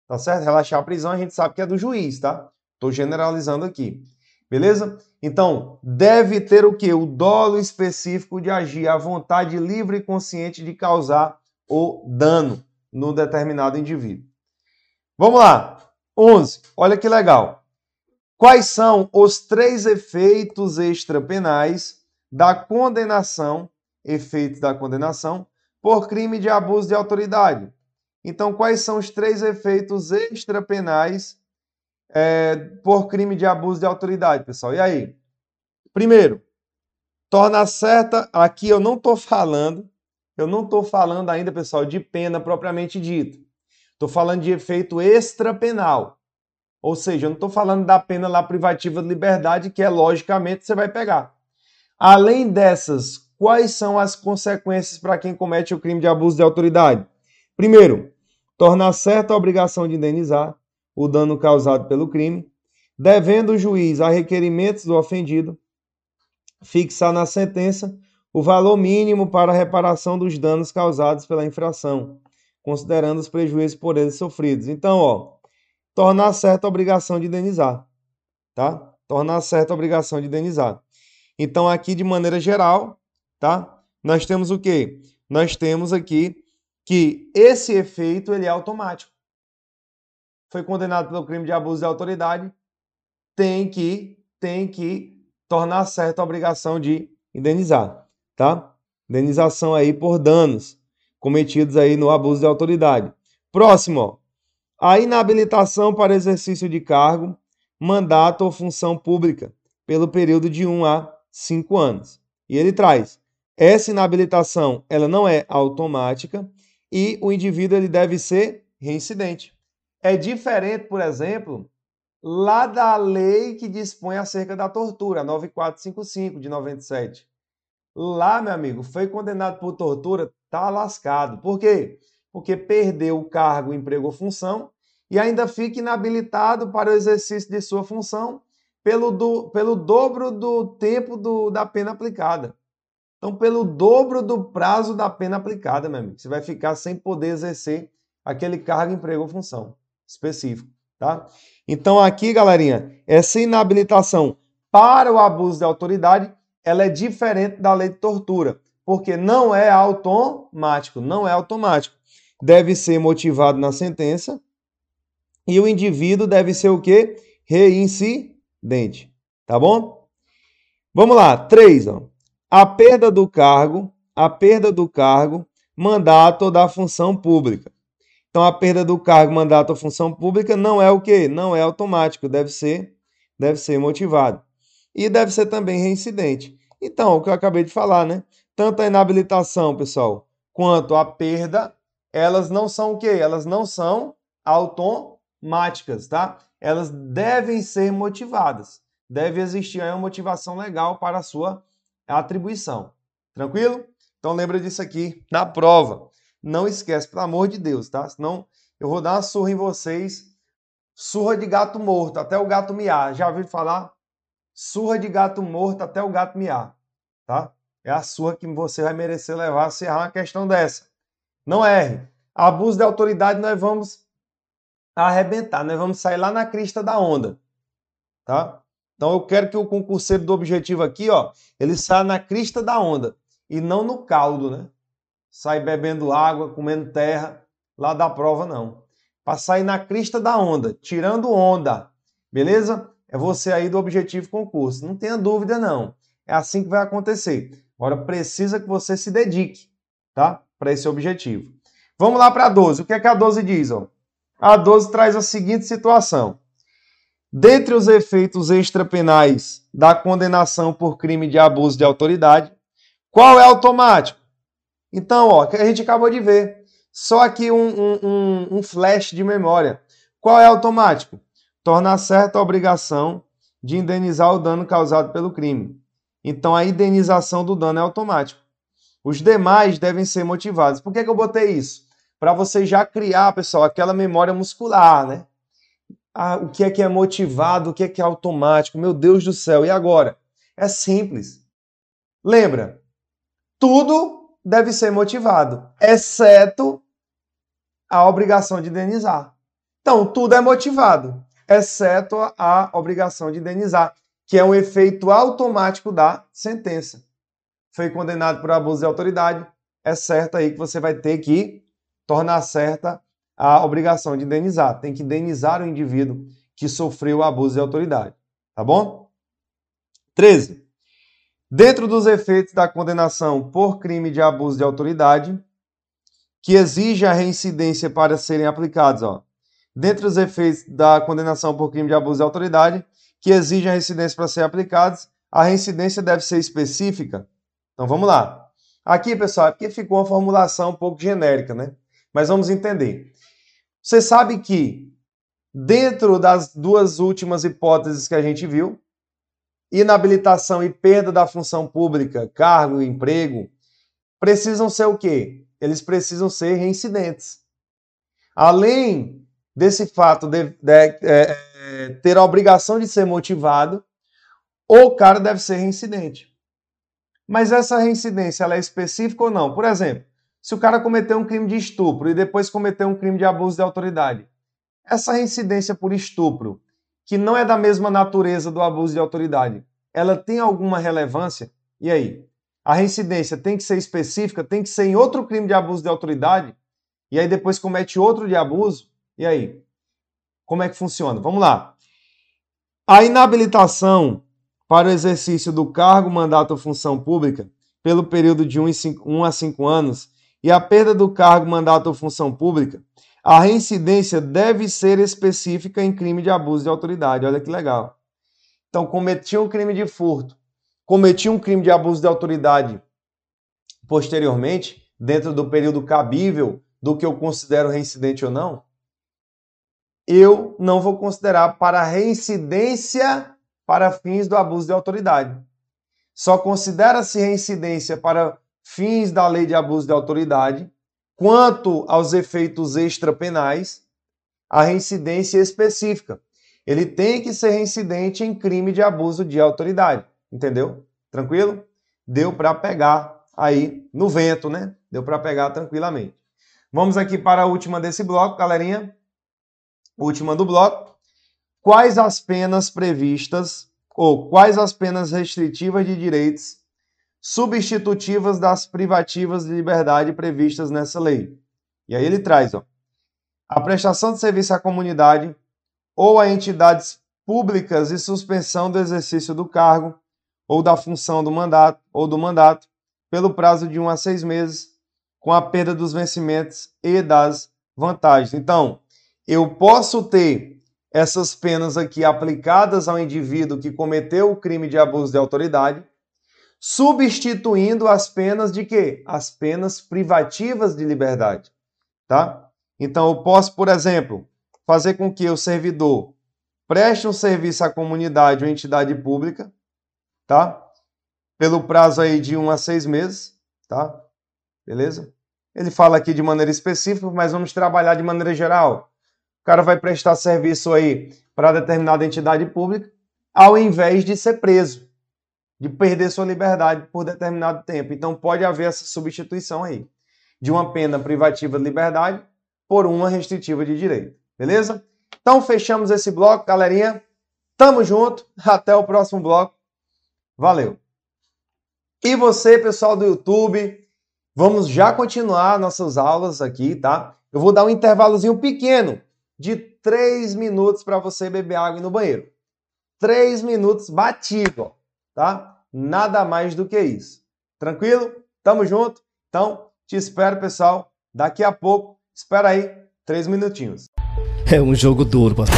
Tá certo? Relaxar a prisão a gente sabe que é do juiz, tá? Tô generalizando aqui. Beleza? Então, deve ter o que? O dolo específico de agir, a vontade livre e consciente de causar o dano no determinado indivíduo. Vamos lá. 11. Olha que legal. Quais são os três efeitos extrapenais da condenação, efeitos da condenação, por crime de abuso de autoridade? Então, quais são os três efeitos extrapenais é, por crime de abuso de autoridade, pessoal. E aí? Primeiro, torna certa. Aqui eu não estou falando, eu não estou falando ainda, pessoal, de pena propriamente dita. Estou falando de efeito extrapenal. Ou seja, eu não estou falando da pena lá privativa de liberdade, que é logicamente você vai pegar. Além dessas, quais são as consequências para quem comete o crime de abuso de autoridade? Primeiro, tornar certa a obrigação de indenizar o dano causado pelo crime, devendo o juiz, a requerimentos do ofendido, fixar na sentença o valor mínimo para a reparação dos danos causados pela infração, considerando os prejuízos por eles sofridos. Então, ó, tornar certa a obrigação de indenizar, tá? Tornar certa a obrigação de indenizar. Então, aqui de maneira geral, tá? Nós temos o quê? Nós temos aqui que esse efeito ele é automático foi condenado pelo crime de abuso de autoridade, tem que, tem que tornar certa a obrigação de indenizar, tá? Indenização aí por danos cometidos aí no abuso de autoridade. Próximo, ó. a inabilitação para exercício de cargo, mandato ou função pública pelo período de 1 a 5 anos. E ele traz: essa inabilitação, ela não é automática e o indivíduo ele deve ser reincidente. É diferente, por exemplo, lá da lei que dispõe acerca da tortura, 9455 de 97. Lá, meu amigo, foi condenado por tortura, tá lascado. Por quê? Porque perdeu o cargo, emprego ou função e ainda fica inabilitado para o exercício de sua função pelo, do, pelo dobro do tempo do, da pena aplicada. Então, pelo dobro do prazo da pena aplicada, meu amigo, você vai ficar sem poder exercer aquele cargo, emprego ou função específico, tá? Então aqui, galerinha, essa inabilitação para o abuso de autoridade, ela é diferente da lei de tortura, porque não é automático, não é automático. Deve ser motivado na sentença e o indivíduo deve ser o quê? Reincidente, tá bom? Vamos lá, três, ó. A perda do cargo, a perda do cargo, mandato da função pública. Então a perda do cargo, mandato ou função pública não é o quê? Não é automático, deve ser, deve ser motivado. E deve ser também reincidente. Então, o que eu acabei de falar, né? Tanto a inabilitação, pessoal, quanto a perda, elas não são o quê? Elas não são automáticas, tá? Elas devem ser motivadas. Deve existir uma motivação legal para a sua atribuição. Tranquilo? Então lembra disso aqui na prova. Não esquece, pelo amor de Deus, tá? Senão eu vou dar uma surra em vocês. Surra de gato morto, até o gato miar. Já ouviu falar? Surra de gato morto até o gato miar, tá? É a surra que você vai merecer levar se errar uma questão dessa. Não erre. Abuso de autoridade nós vamos arrebentar, nós vamos sair lá na crista da onda, tá? Então eu quero que o concurseiro do objetivo aqui, ó, ele saia na crista da onda e não no caldo, né? Sai bebendo água, comendo terra, lá da prova não. Para sair na crista da onda, tirando onda, beleza? É você aí do objetivo concurso. Não tenha dúvida não. É assim que vai acontecer. Agora precisa que você se dedique, tá? Para esse objetivo. Vamos lá para a 12. O que é que a 12 diz, ó? A 12 traz a seguinte situação. Dentre os efeitos extrapenais da condenação por crime de abuso de autoridade, qual é automático? Então, ó, a gente acabou de ver. Só aqui um, um, um flash de memória. Qual é automático? Torna certa a obrigação de indenizar o dano causado pelo crime. Então, a indenização do dano é automático. Os demais devem ser motivados. Por que, que eu botei isso? Para você já criar, pessoal, aquela memória muscular, né? Ah, o que é que é motivado, o que é que é automático. Meu Deus do céu, e agora? É simples. Lembra, tudo deve ser motivado, exceto a obrigação de indenizar. Então, tudo é motivado, exceto a obrigação de indenizar, que é um efeito automático da sentença. Foi condenado por abuso de autoridade, é certo aí que você vai ter que tornar certa a obrigação de indenizar. Tem que indenizar o indivíduo que sofreu abuso de autoridade. Tá bom? 13. Dentro dos efeitos da condenação por crime de abuso de autoridade, que exige a reincidência para serem aplicados, ó. Dentre os efeitos da condenação por crime de abuso de autoridade, que exige a reincidência para serem aplicados, a reincidência deve ser específica. Então vamos lá. Aqui, pessoal, é porque ficou uma formulação um pouco genérica, né? Mas vamos entender. Você sabe que dentro das duas últimas hipóteses que a gente viu, inabilitação e perda da função pública, cargo, emprego, precisam ser o quê? Eles precisam ser reincidentes. Além desse fato de, de é, é, ter a obrigação de ser motivado, o cara deve ser reincidente. Mas essa reincidência ela é específica ou não? Por exemplo, se o cara cometeu um crime de estupro e depois cometeu um crime de abuso de autoridade, essa reincidência por estupro que não é da mesma natureza do abuso de autoridade, ela tem alguma relevância? E aí? A reincidência tem que ser específica, tem que ser em outro crime de abuso de autoridade, e aí depois comete outro de abuso, e aí? Como é que funciona? Vamos lá. A inabilitação para o exercício do cargo, mandato ou função pública pelo período de 1 a 5 anos e a perda do cargo, mandato ou função pública a reincidência deve ser específica em crime de abuso de autoridade. Olha que legal. Então, cometi um crime de furto, cometi um crime de abuso de autoridade posteriormente, dentro do período cabível do que eu considero reincidente ou não, eu não vou considerar para reincidência para fins do abuso de autoridade. Só considera-se reincidência para fins da lei de abuso de autoridade Quanto aos efeitos extrapenais, a reincidência específica. Ele tem que ser reincidente em crime de abuso de autoridade. Entendeu? Tranquilo? Deu para pegar aí no vento, né? Deu para pegar tranquilamente. Vamos aqui para a última desse bloco, galerinha. Última do bloco. Quais as penas previstas ou quais as penas restritivas de direitos substitutivas das privativas de liberdade previstas nessa lei. E aí ele traz, ó, a prestação de serviço à comunidade ou a entidades públicas e suspensão do exercício do cargo ou da função do mandato ou do mandato pelo prazo de um a seis meses, com a perda dos vencimentos e das vantagens. Então, eu posso ter essas penas aqui aplicadas ao indivíduo que cometeu o crime de abuso de autoridade substituindo as penas de quê? As penas privativas de liberdade, tá? Então eu posso, por exemplo, fazer com que o servidor preste um serviço à comunidade ou entidade pública, tá? Pelo prazo aí de um a seis meses, tá? beleza? Ele fala aqui de maneira específica, mas vamos trabalhar de maneira geral. Cara vai prestar serviço aí para determinada entidade pública, ao invés de ser preso, de perder sua liberdade por determinado tempo. Então pode haver essa substituição aí de uma pena privativa de liberdade por uma restritiva de direito. Beleza? Então fechamos esse bloco, galerinha. Tamo junto. Até o próximo bloco. Valeu. E você, pessoal do YouTube, vamos já continuar nossas aulas aqui, tá? Eu vou dar um intervalozinho pequeno de 3 minutos para você beber água no banheiro. 3 minutos batido, tá? Nada mais do que isso. Tranquilo? Tamo junto? Então, te espero, pessoal. Daqui a pouco, espera aí, 3 minutinhos. É um jogo duro, pastor.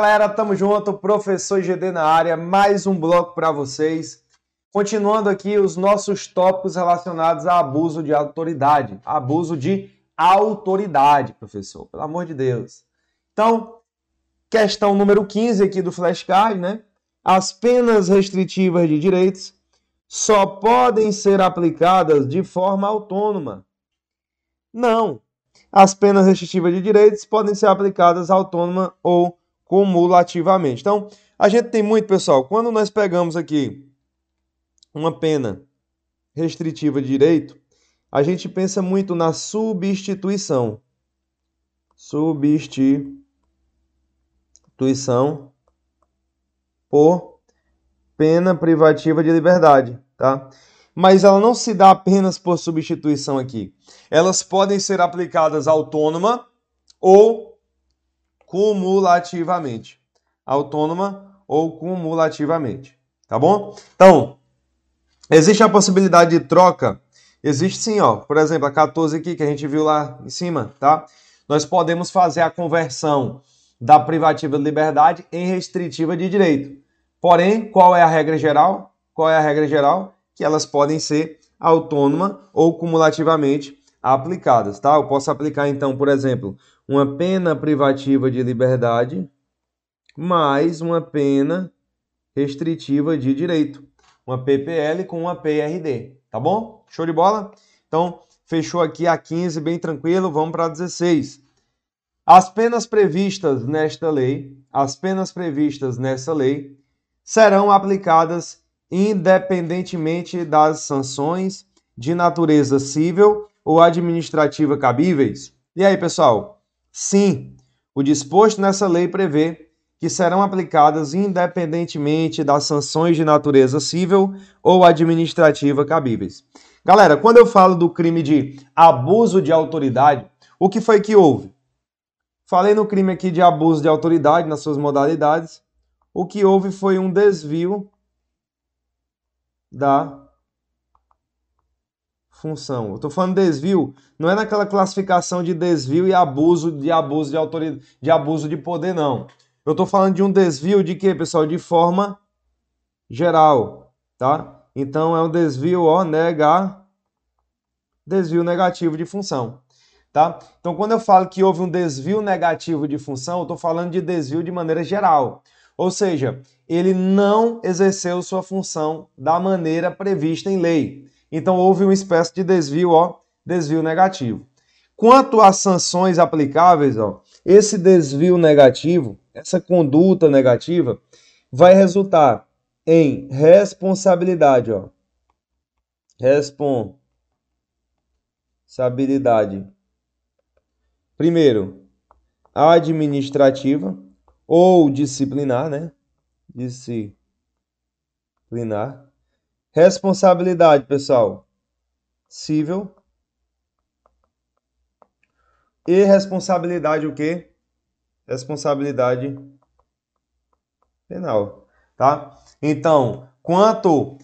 Galera, tamo junto, professor GD na área, mais um bloco para vocês. Continuando aqui os nossos tópicos relacionados a abuso de autoridade. Abuso de autoridade, professor, pelo amor de Deus. Então, questão número 15 aqui do flashcard, né? As penas restritivas de direitos só podem ser aplicadas de forma autônoma. Não. As penas restritivas de direitos podem ser aplicadas autônoma ou cumulativamente. Então, a gente tem muito, pessoal, quando nós pegamos aqui uma pena restritiva de direito, a gente pensa muito na substituição. Substituição por pena privativa de liberdade, tá? Mas ela não se dá apenas por substituição aqui. Elas podem ser aplicadas autônoma ou cumulativamente. Autônoma ou cumulativamente. Tá bom? Então, existe a possibilidade de troca? Existe sim, ó. Por exemplo, a 14 aqui que a gente viu lá em cima, tá? Nós podemos fazer a conversão da privativa de liberdade em restritiva de direito. Porém, qual é a regra geral? Qual é a regra geral? Que elas podem ser autônoma ou cumulativamente aplicadas, tá? Eu posso aplicar então, por exemplo, uma pena privativa de liberdade mais uma pena restritiva de direito, uma PPL com uma PRD, tá bom? Show de bola? Então, fechou aqui a 15, bem tranquilo, vamos para a 16. As penas previstas nesta lei, as penas previstas nessa lei serão aplicadas independentemente das sanções de natureza civil ou administrativa cabíveis. E aí, pessoal? Sim, o disposto nessa lei prevê que serão aplicadas independentemente das sanções de natureza civil ou administrativa cabíveis. Galera, quando eu falo do crime de abuso de autoridade, o que foi que houve? Falei no crime aqui de abuso de autoridade nas suas modalidades. O que houve foi um desvio da função. Eu estou falando desvio, não é naquela classificação de desvio e abuso de abuso de autoridade, de abuso de poder, não. Eu estou falando de um desvio de quê, pessoal? De forma geral, tá? Então é um desvio, ó, nega, desvio negativo de função, tá? Então quando eu falo que houve um desvio negativo de função, eu estou falando de desvio de maneira geral. Ou seja, ele não exerceu sua função da maneira prevista em lei. Então houve uma espécie de desvio, ó, desvio negativo. Quanto às sanções aplicáveis, ó, esse desvio negativo, essa conduta negativa, vai resultar em responsabilidade, ó. Responsabilidade. Primeiro, administrativa ou disciplinar, né? Disciplinar. Responsabilidade, pessoal. Civil. E responsabilidade o quê? Responsabilidade penal, tá? Então, quanto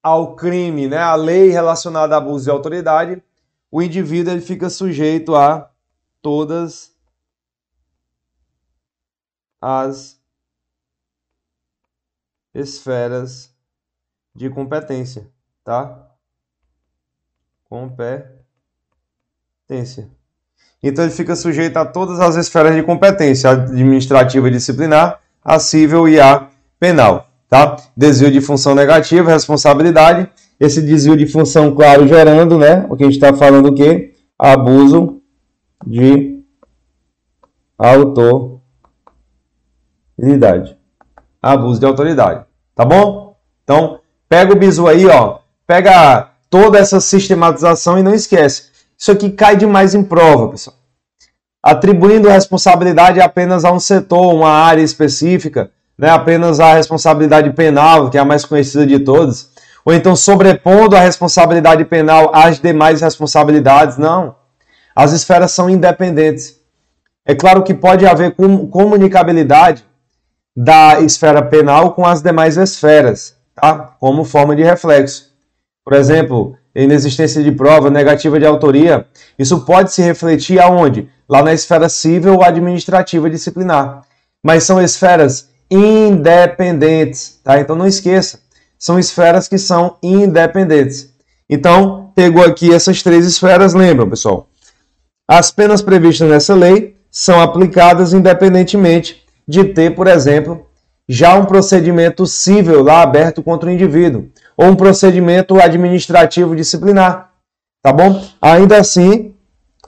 ao crime, né, a lei relacionada a abuso de autoridade, o indivíduo ele fica sujeito a todas as esferas de competência, tá? Competência. Então ele fica sujeito a todas as esferas de competência, administrativa e disciplinar, a civil e a penal, tá? Desvio de função negativa, responsabilidade. Esse desvio de função, claro, gerando, né? O que a gente está falando o? Abuso de autoridade. Abuso de autoridade, tá bom? Então, pega o bisu aí, ó. Pega toda essa sistematização e não esquece. Isso aqui cai demais em prova, pessoal. Atribuindo responsabilidade apenas a um setor, uma área específica, né? apenas a responsabilidade penal, que é a mais conhecida de todas, ou então sobrepondo a responsabilidade penal às demais responsabilidades. Não. As esferas são independentes. É claro que pode haver comunicabilidade da esfera penal com as demais esferas, tá? como forma de reflexo. Por exemplo, inexistência de prova, negativa de autoria, isso pode se refletir aonde? Lá na esfera civil ou administrativa disciplinar. Mas são esferas independentes, tá? Então não esqueça, são esferas que são independentes. Então, pegou aqui essas três esferas, lembram, pessoal? As penas previstas nessa lei são aplicadas independentemente de ter, por exemplo, já um procedimento civil lá aberto contra o indivíduo ou um procedimento administrativo disciplinar, tá bom? Ainda assim,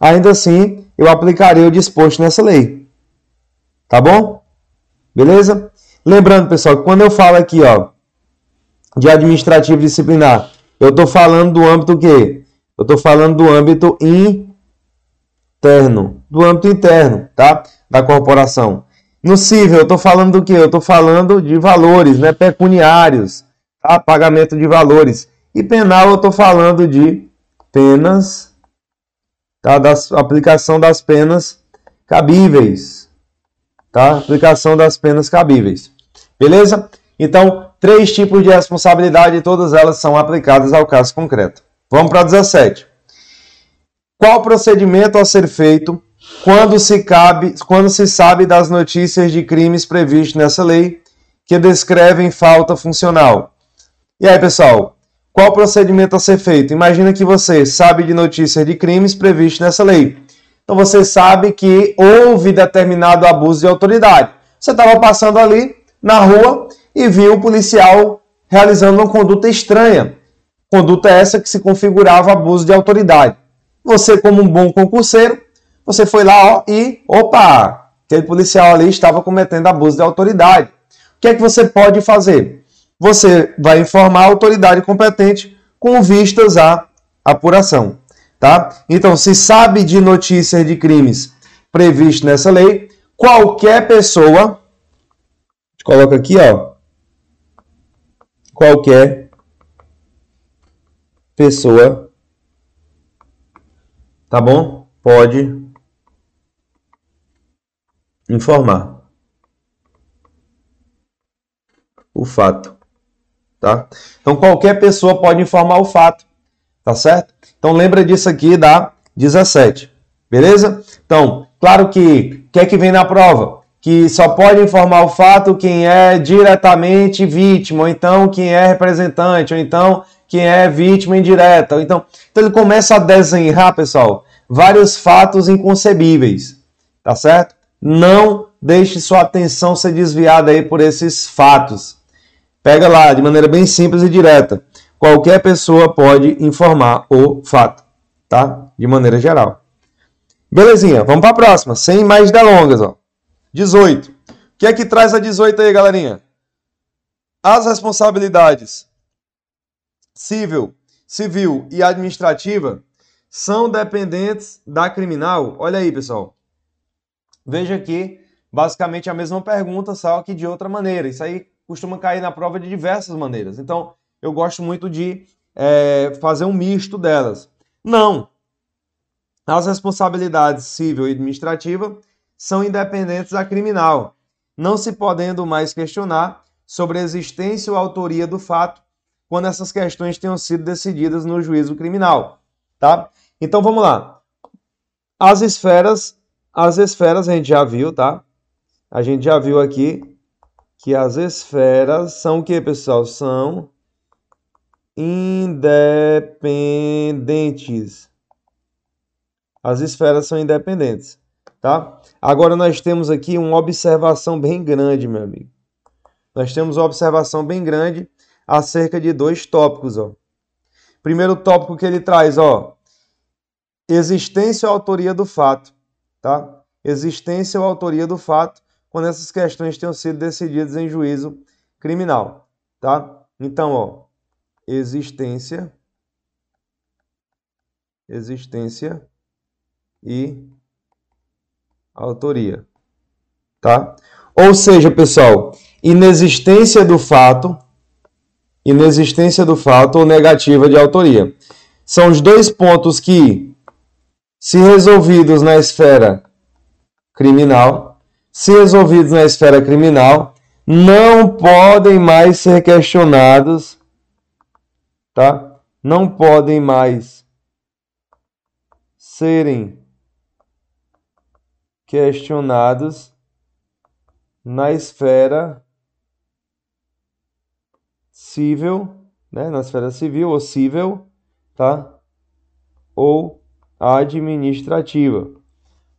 ainda assim, eu aplicarei o disposto nessa lei. Tá bom? Beleza? Lembrando, pessoal, que quando eu falo aqui, ó, de administrativo disciplinar, eu estou falando do âmbito quê? Eu estou falando do âmbito interno, do âmbito interno, tá? Da corporação. No civil, eu estou falando do quê? Eu estou falando de valores, né? Pecuniários, tá? pagamento de valores. E penal eu estou falando de penas, tá? da aplicação das penas cabíveis. Tá? Aplicação das penas cabíveis. Beleza? Então, três tipos de responsabilidade todas elas são aplicadas ao caso concreto. Vamos para 17. Qual procedimento a ser feito quando se, cabe, quando se sabe das notícias de crimes previstos nessa lei que descrevem falta funcional? E aí, pessoal, qual procedimento a ser feito? Imagina que você sabe de notícias de crimes previstos nessa lei. Então você sabe que houve determinado abuso de autoridade. Você estava passando ali na rua e viu o policial realizando uma conduta estranha. Conduta essa que se configurava abuso de autoridade. Você, como um bom concurseiro, você foi lá ó, e, opa, aquele policial ali estava cometendo abuso de autoridade. O que é que você pode fazer? você vai informar a autoridade competente com vistas à apuração, tá? Então, se sabe de notícias de crimes previstos nessa lei, qualquer pessoa, coloca aqui, ó, qualquer pessoa, tá bom? Pode informar o fato tá? Então qualquer pessoa pode informar o fato, tá certo? Então lembra disso aqui da 17, beleza? Então, claro que o que é que vem na prova? Que só pode informar o fato quem é diretamente vítima, ou então quem é representante, ou então quem é vítima indireta. Ou então, então ele começa a desenhar, pessoal, vários fatos inconcebíveis, tá certo? Não deixe sua atenção ser desviada aí por esses fatos. Pega lá, de maneira bem simples e direta. Qualquer pessoa pode informar o fato, tá? De maneira geral. Belezinha, vamos para a próxima, sem mais delongas, ó. 18. O que é que traz a 18 aí, galerinha? As responsabilidades civil, civil e administrativa são dependentes da criminal. Olha aí, pessoal. Veja aqui, basicamente a mesma pergunta, só que de outra maneira. Isso aí costuma cair na prova de diversas maneiras. Então, eu gosto muito de é, fazer um misto delas. Não. As responsabilidades civil e administrativa são independentes da criminal, não se podendo mais questionar sobre a existência ou autoria do fato quando essas questões tenham sido decididas no juízo criminal, tá? Então vamos lá. As esferas, as esferas a gente já viu, tá? A gente já viu aqui que as esferas são o que, pessoal? São independentes. As esferas são independentes, tá? Agora nós temos aqui uma observação bem grande, meu amigo. Nós temos uma observação bem grande acerca de dois tópicos, ó. Primeiro tópico que ele traz, ó, existência ou autoria do fato, tá? Existência ou autoria do fato quando essas questões tenham sido decididas em juízo criminal, tá? Então, ó, existência, existência e autoria, tá? Ou seja, pessoal, inexistência do fato, inexistência do fato ou negativa de autoria. São os dois pontos que, se resolvidos na esfera criminal, se resolvidos na esfera criminal, não podem mais ser questionados, tá? Não podem mais serem questionados na esfera civil, né? Na esfera civil ou civil, tá? Ou administrativa.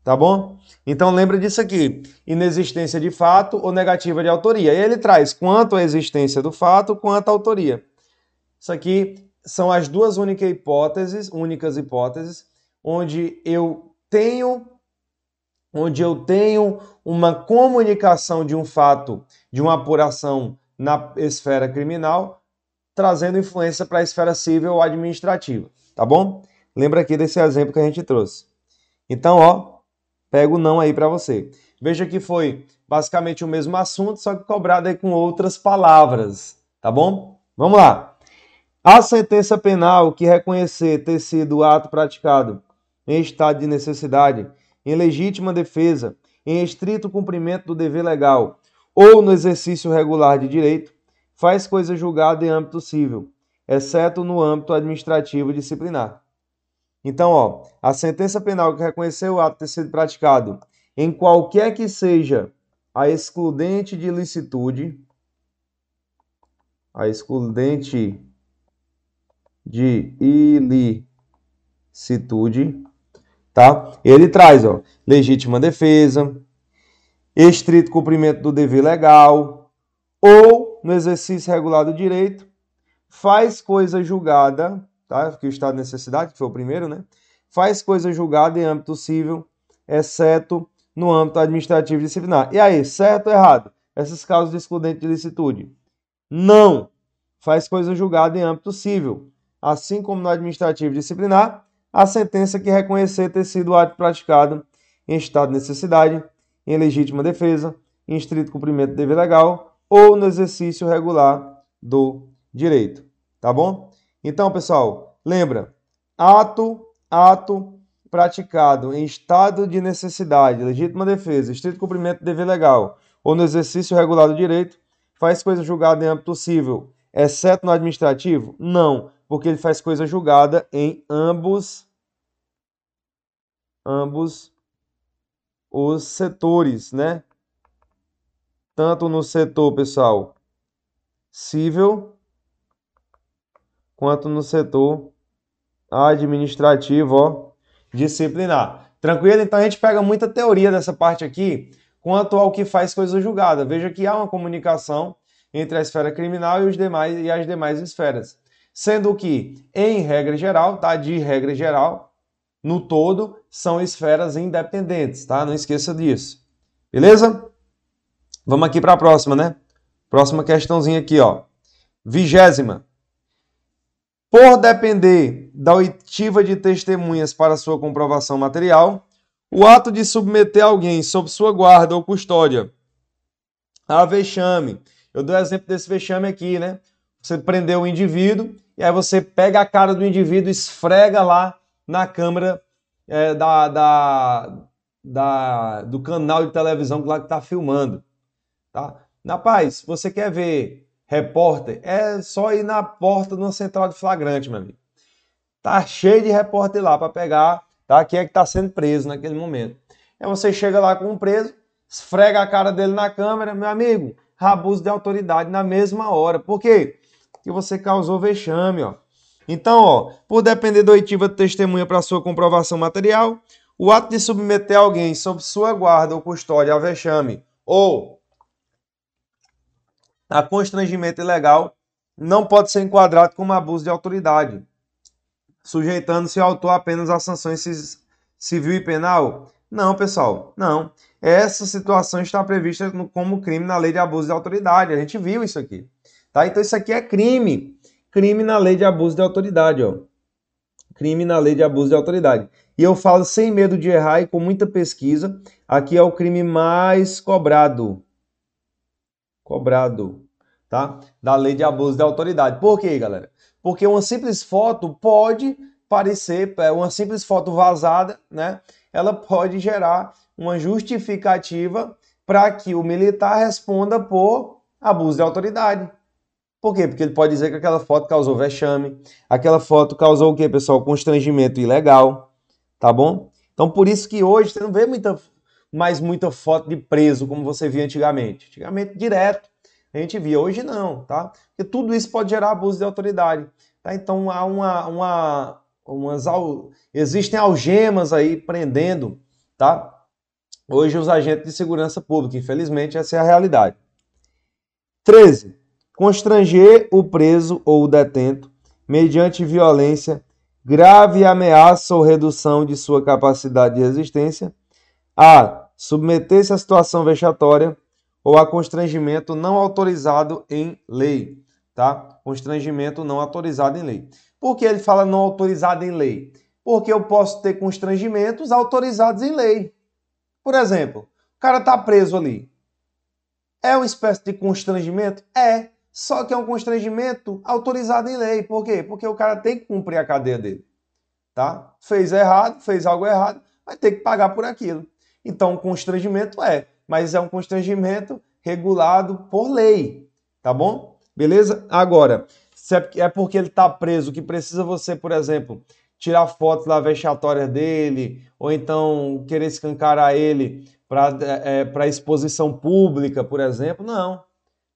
Tá bom? Então lembra disso aqui. Inexistência de fato ou negativa de autoria. E ele traz quanto à existência do fato, quanto à autoria. Isso aqui são as duas únicas hipóteses, únicas hipóteses, onde eu tenho onde eu tenho uma comunicação de um fato, de uma apuração na esfera criminal, trazendo influência para a esfera civil ou administrativa, tá bom? Lembra aqui desse exemplo que a gente trouxe. Então, ó, pega o não aí para você. Veja que foi basicamente o mesmo assunto, só que cobrado aí com outras palavras, tá bom? Vamos lá. A sentença penal que reconhecer ter sido o ato praticado em estado de necessidade, em legítima defesa, em estrito cumprimento do dever legal ou no exercício regular de direito, faz coisa julgada em âmbito civil, exceto no âmbito administrativo disciplinar. Então, ó, a sentença penal que reconheceu o ato ter sido praticado em qualquer que seja a excludente de a excludente de ilicitude, tá? Ele traz, ó, legítima defesa, estrito cumprimento do dever legal ou no exercício regular do direito, faz coisa julgada tá? que o estado de necessidade, que foi o primeiro, né? faz coisa julgada em âmbito civil, exceto no âmbito administrativo e disciplinar. E aí, certo ou errado? Esses casos de excludente de licitude. Não faz coisa julgada em âmbito civil, assim como no administrativo e disciplinar, a sentença que reconhecer ter sido o ato praticado em estado de necessidade, em legítima defesa, em estrito cumprimento do dever legal ou no exercício regular do direito. Tá bom? Então, pessoal, lembra, ato, ato praticado em estado de necessidade, legítima defesa, estrito cumprimento do dever legal ou no exercício regular do direito, faz coisa julgada em âmbito civil, exceto no administrativo? Não, porque ele faz coisa julgada em ambos ambos os setores, né? Tanto no setor, pessoal, civil quanto no setor administrativo, ó, disciplinar. Tranquilo? Então a gente pega muita teoria dessa parte aqui quanto ao que faz coisa julgada. Veja que há uma comunicação entre a esfera criminal e, os demais, e as demais esferas. Sendo que, em regra geral, tá? De regra geral, no todo, são esferas independentes, tá? Não esqueça disso. Beleza? Vamos aqui para a próxima, né? Próxima questãozinha aqui, ó. Vigésima. Por depender da oitiva de testemunhas para sua comprovação material, o ato de submeter alguém sob sua guarda ou custódia a vexame. Eu dou exemplo desse vexame aqui, né? Você prendeu o indivíduo e aí você pega a cara do indivíduo e esfrega lá na câmera é, da, da, da, do canal de televisão lá que está filmando. Tá? Na paz, você quer ver repórter, é só ir na porta de uma central de flagrante, meu amigo. Tá cheio de repórter lá para pegar, tá? Quem é que tá sendo preso naquele momento. Aí você chega lá com um preso, esfrega a cara dele na câmera, meu amigo, abuso de autoridade na mesma hora. Por quê? Porque você causou vexame, ó. Então, ó, por depender da oitiva de testemunha para sua comprovação material, o ato de submeter alguém sob sua guarda ou custódia a vexame ou a constrangimento ilegal não pode ser enquadrado como abuso de autoridade, sujeitando-se o autor apenas a sanções civil e penal? Não, pessoal, não. Essa situação está prevista como crime na lei de abuso de autoridade. A gente viu isso aqui. Tá? Então isso aqui é crime. Crime na lei de abuso de autoridade, ó. Crime na lei de abuso de autoridade. E eu falo sem medo de errar e com muita pesquisa, aqui é o crime mais cobrado. Cobrado, tá? Da lei de abuso de autoridade. Por quê, galera? Porque uma simples foto pode parecer, é, uma simples foto vazada, né? Ela pode gerar uma justificativa para que o militar responda por abuso de autoridade. Por quê? Porque ele pode dizer que aquela foto causou vexame, aquela foto causou o quê, pessoal? Constrangimento ilegal, tá bom? Então, por isso que hoje você não vê muita, mais muita foto de preso como você via antigamente. Antigamente, direto, a gente via. Hoje não, tá? Porque tudo isso pode gerar abuso de autoridade. Tá? Então, há uma, uma, umas, existem algemas aí prendendo, tá? Hoje, os agentes de segurança pública. Infelizmente, essa é a realidade. 13 constranger o preso ou o detento mediante violência, grave ameaça ou redução de sua capacidade de resistência, a submeter-se à situação vexatória ou a constrangimento não autorizado em lei, tá? Constrangimento não autorizado em lei. Por que ele fala não autorizado em lei? Porque eu posso ter constrangimentos autorizados em lei. Por exemplo, o cara está preso ali. É uma espécie de constrangimento? É. Só que é um constrangimento autorizado em lei. Por quê? Porque o cara tem que cumprir a cadeia dele. Tá? Fez errado, fez algo errado, vai ter que pagar por aquilo. Então, constrangimento é, mas é um constrangimento regulado por lei. Tá bom? Beleza? Agora, se é, é porque ele está preso que precisa você, por exemplo, tirar fotos lá vexatórias dele, ou então querer escancarar ele para é, é exposição pública, por exemplo, não.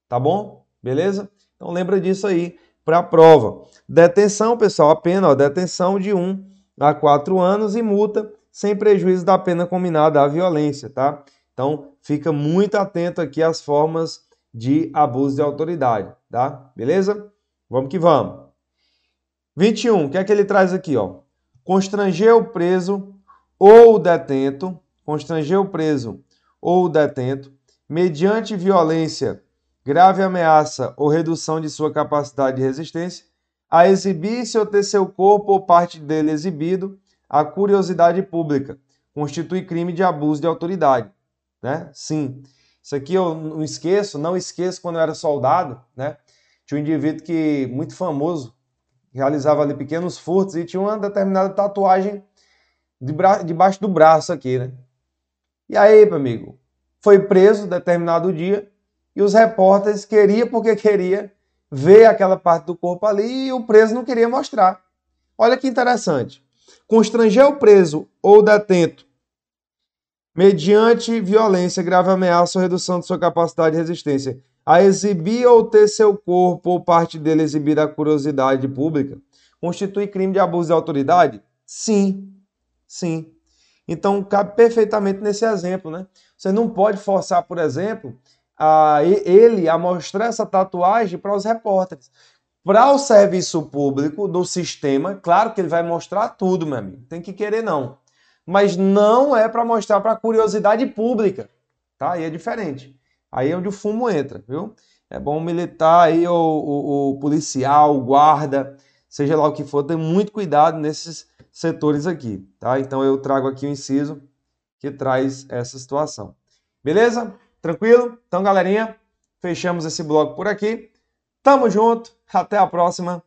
Tá bom? Beleza? Então lembra disso aí para a prova. Detenção, pessoal, a pena, ó, detenção de 1 a 4 anos e multa sem prejuízo da pena combinada à violência, tá? Então fica muito atento aqui às formas de abuso de autoridade, tá? Beleza? Vamos que vamos. 21, o que é que ele traz aqui, ó? Constranger o preso ou o detento, constranger o preso ou o detento mediante violência grave ameaça ou redução de sua capacidade de resistência, a exibir-se ou ter seu corpo ou parte dele exibido à curiosidade pública, constitui crime de abuso de autoridade, né? Sim. Isso aqui eu não esqueço, não esqueço quando eu era soldado, né? Tinha um indivíduo que muito famoso, realizava ali pequenos furtos e tinha uma determinada tatuagem de bra... debaixo do braço aqui, né? E aí, meu amigo, foi preso determinado dia e os repórteres queriam porque queria ver aquela parte do corpo ali e o preso não queria mostrar. Olha que interessante. Constranger o preso ou detento mediante violência, grave ameaça ou redução de sua capacidade de resistência, a exibir ou ter seu corpo ou parte dele exibida à curiosidade pública, constitui crime de abuso de autoridade? Sim, sim. Então cabe perfeitamente nesse exemplo, né? Você não pode forçar, por exemplo, a, ele a mostrar essa tatuagem para os repórteres. Para o serviço público do sistema, claro que ele vai mostrar tudo, meu amigo. Tem que querer não. Mas não é para mostrar para curiosidade pública, tá? Aí é diferente. Aí é onde o fumo entra, viu? É bom o militar aí, o, o, o policial, o guarda, seja lá o que for, ter muito cuidado nesses setores aqui, tá? Então eu trago aqui o inciso que traz essa situação. Beleza? Tranquilo? Então, galerinha, fechamos esse bloco por aqui. Tamo junto, até a próxima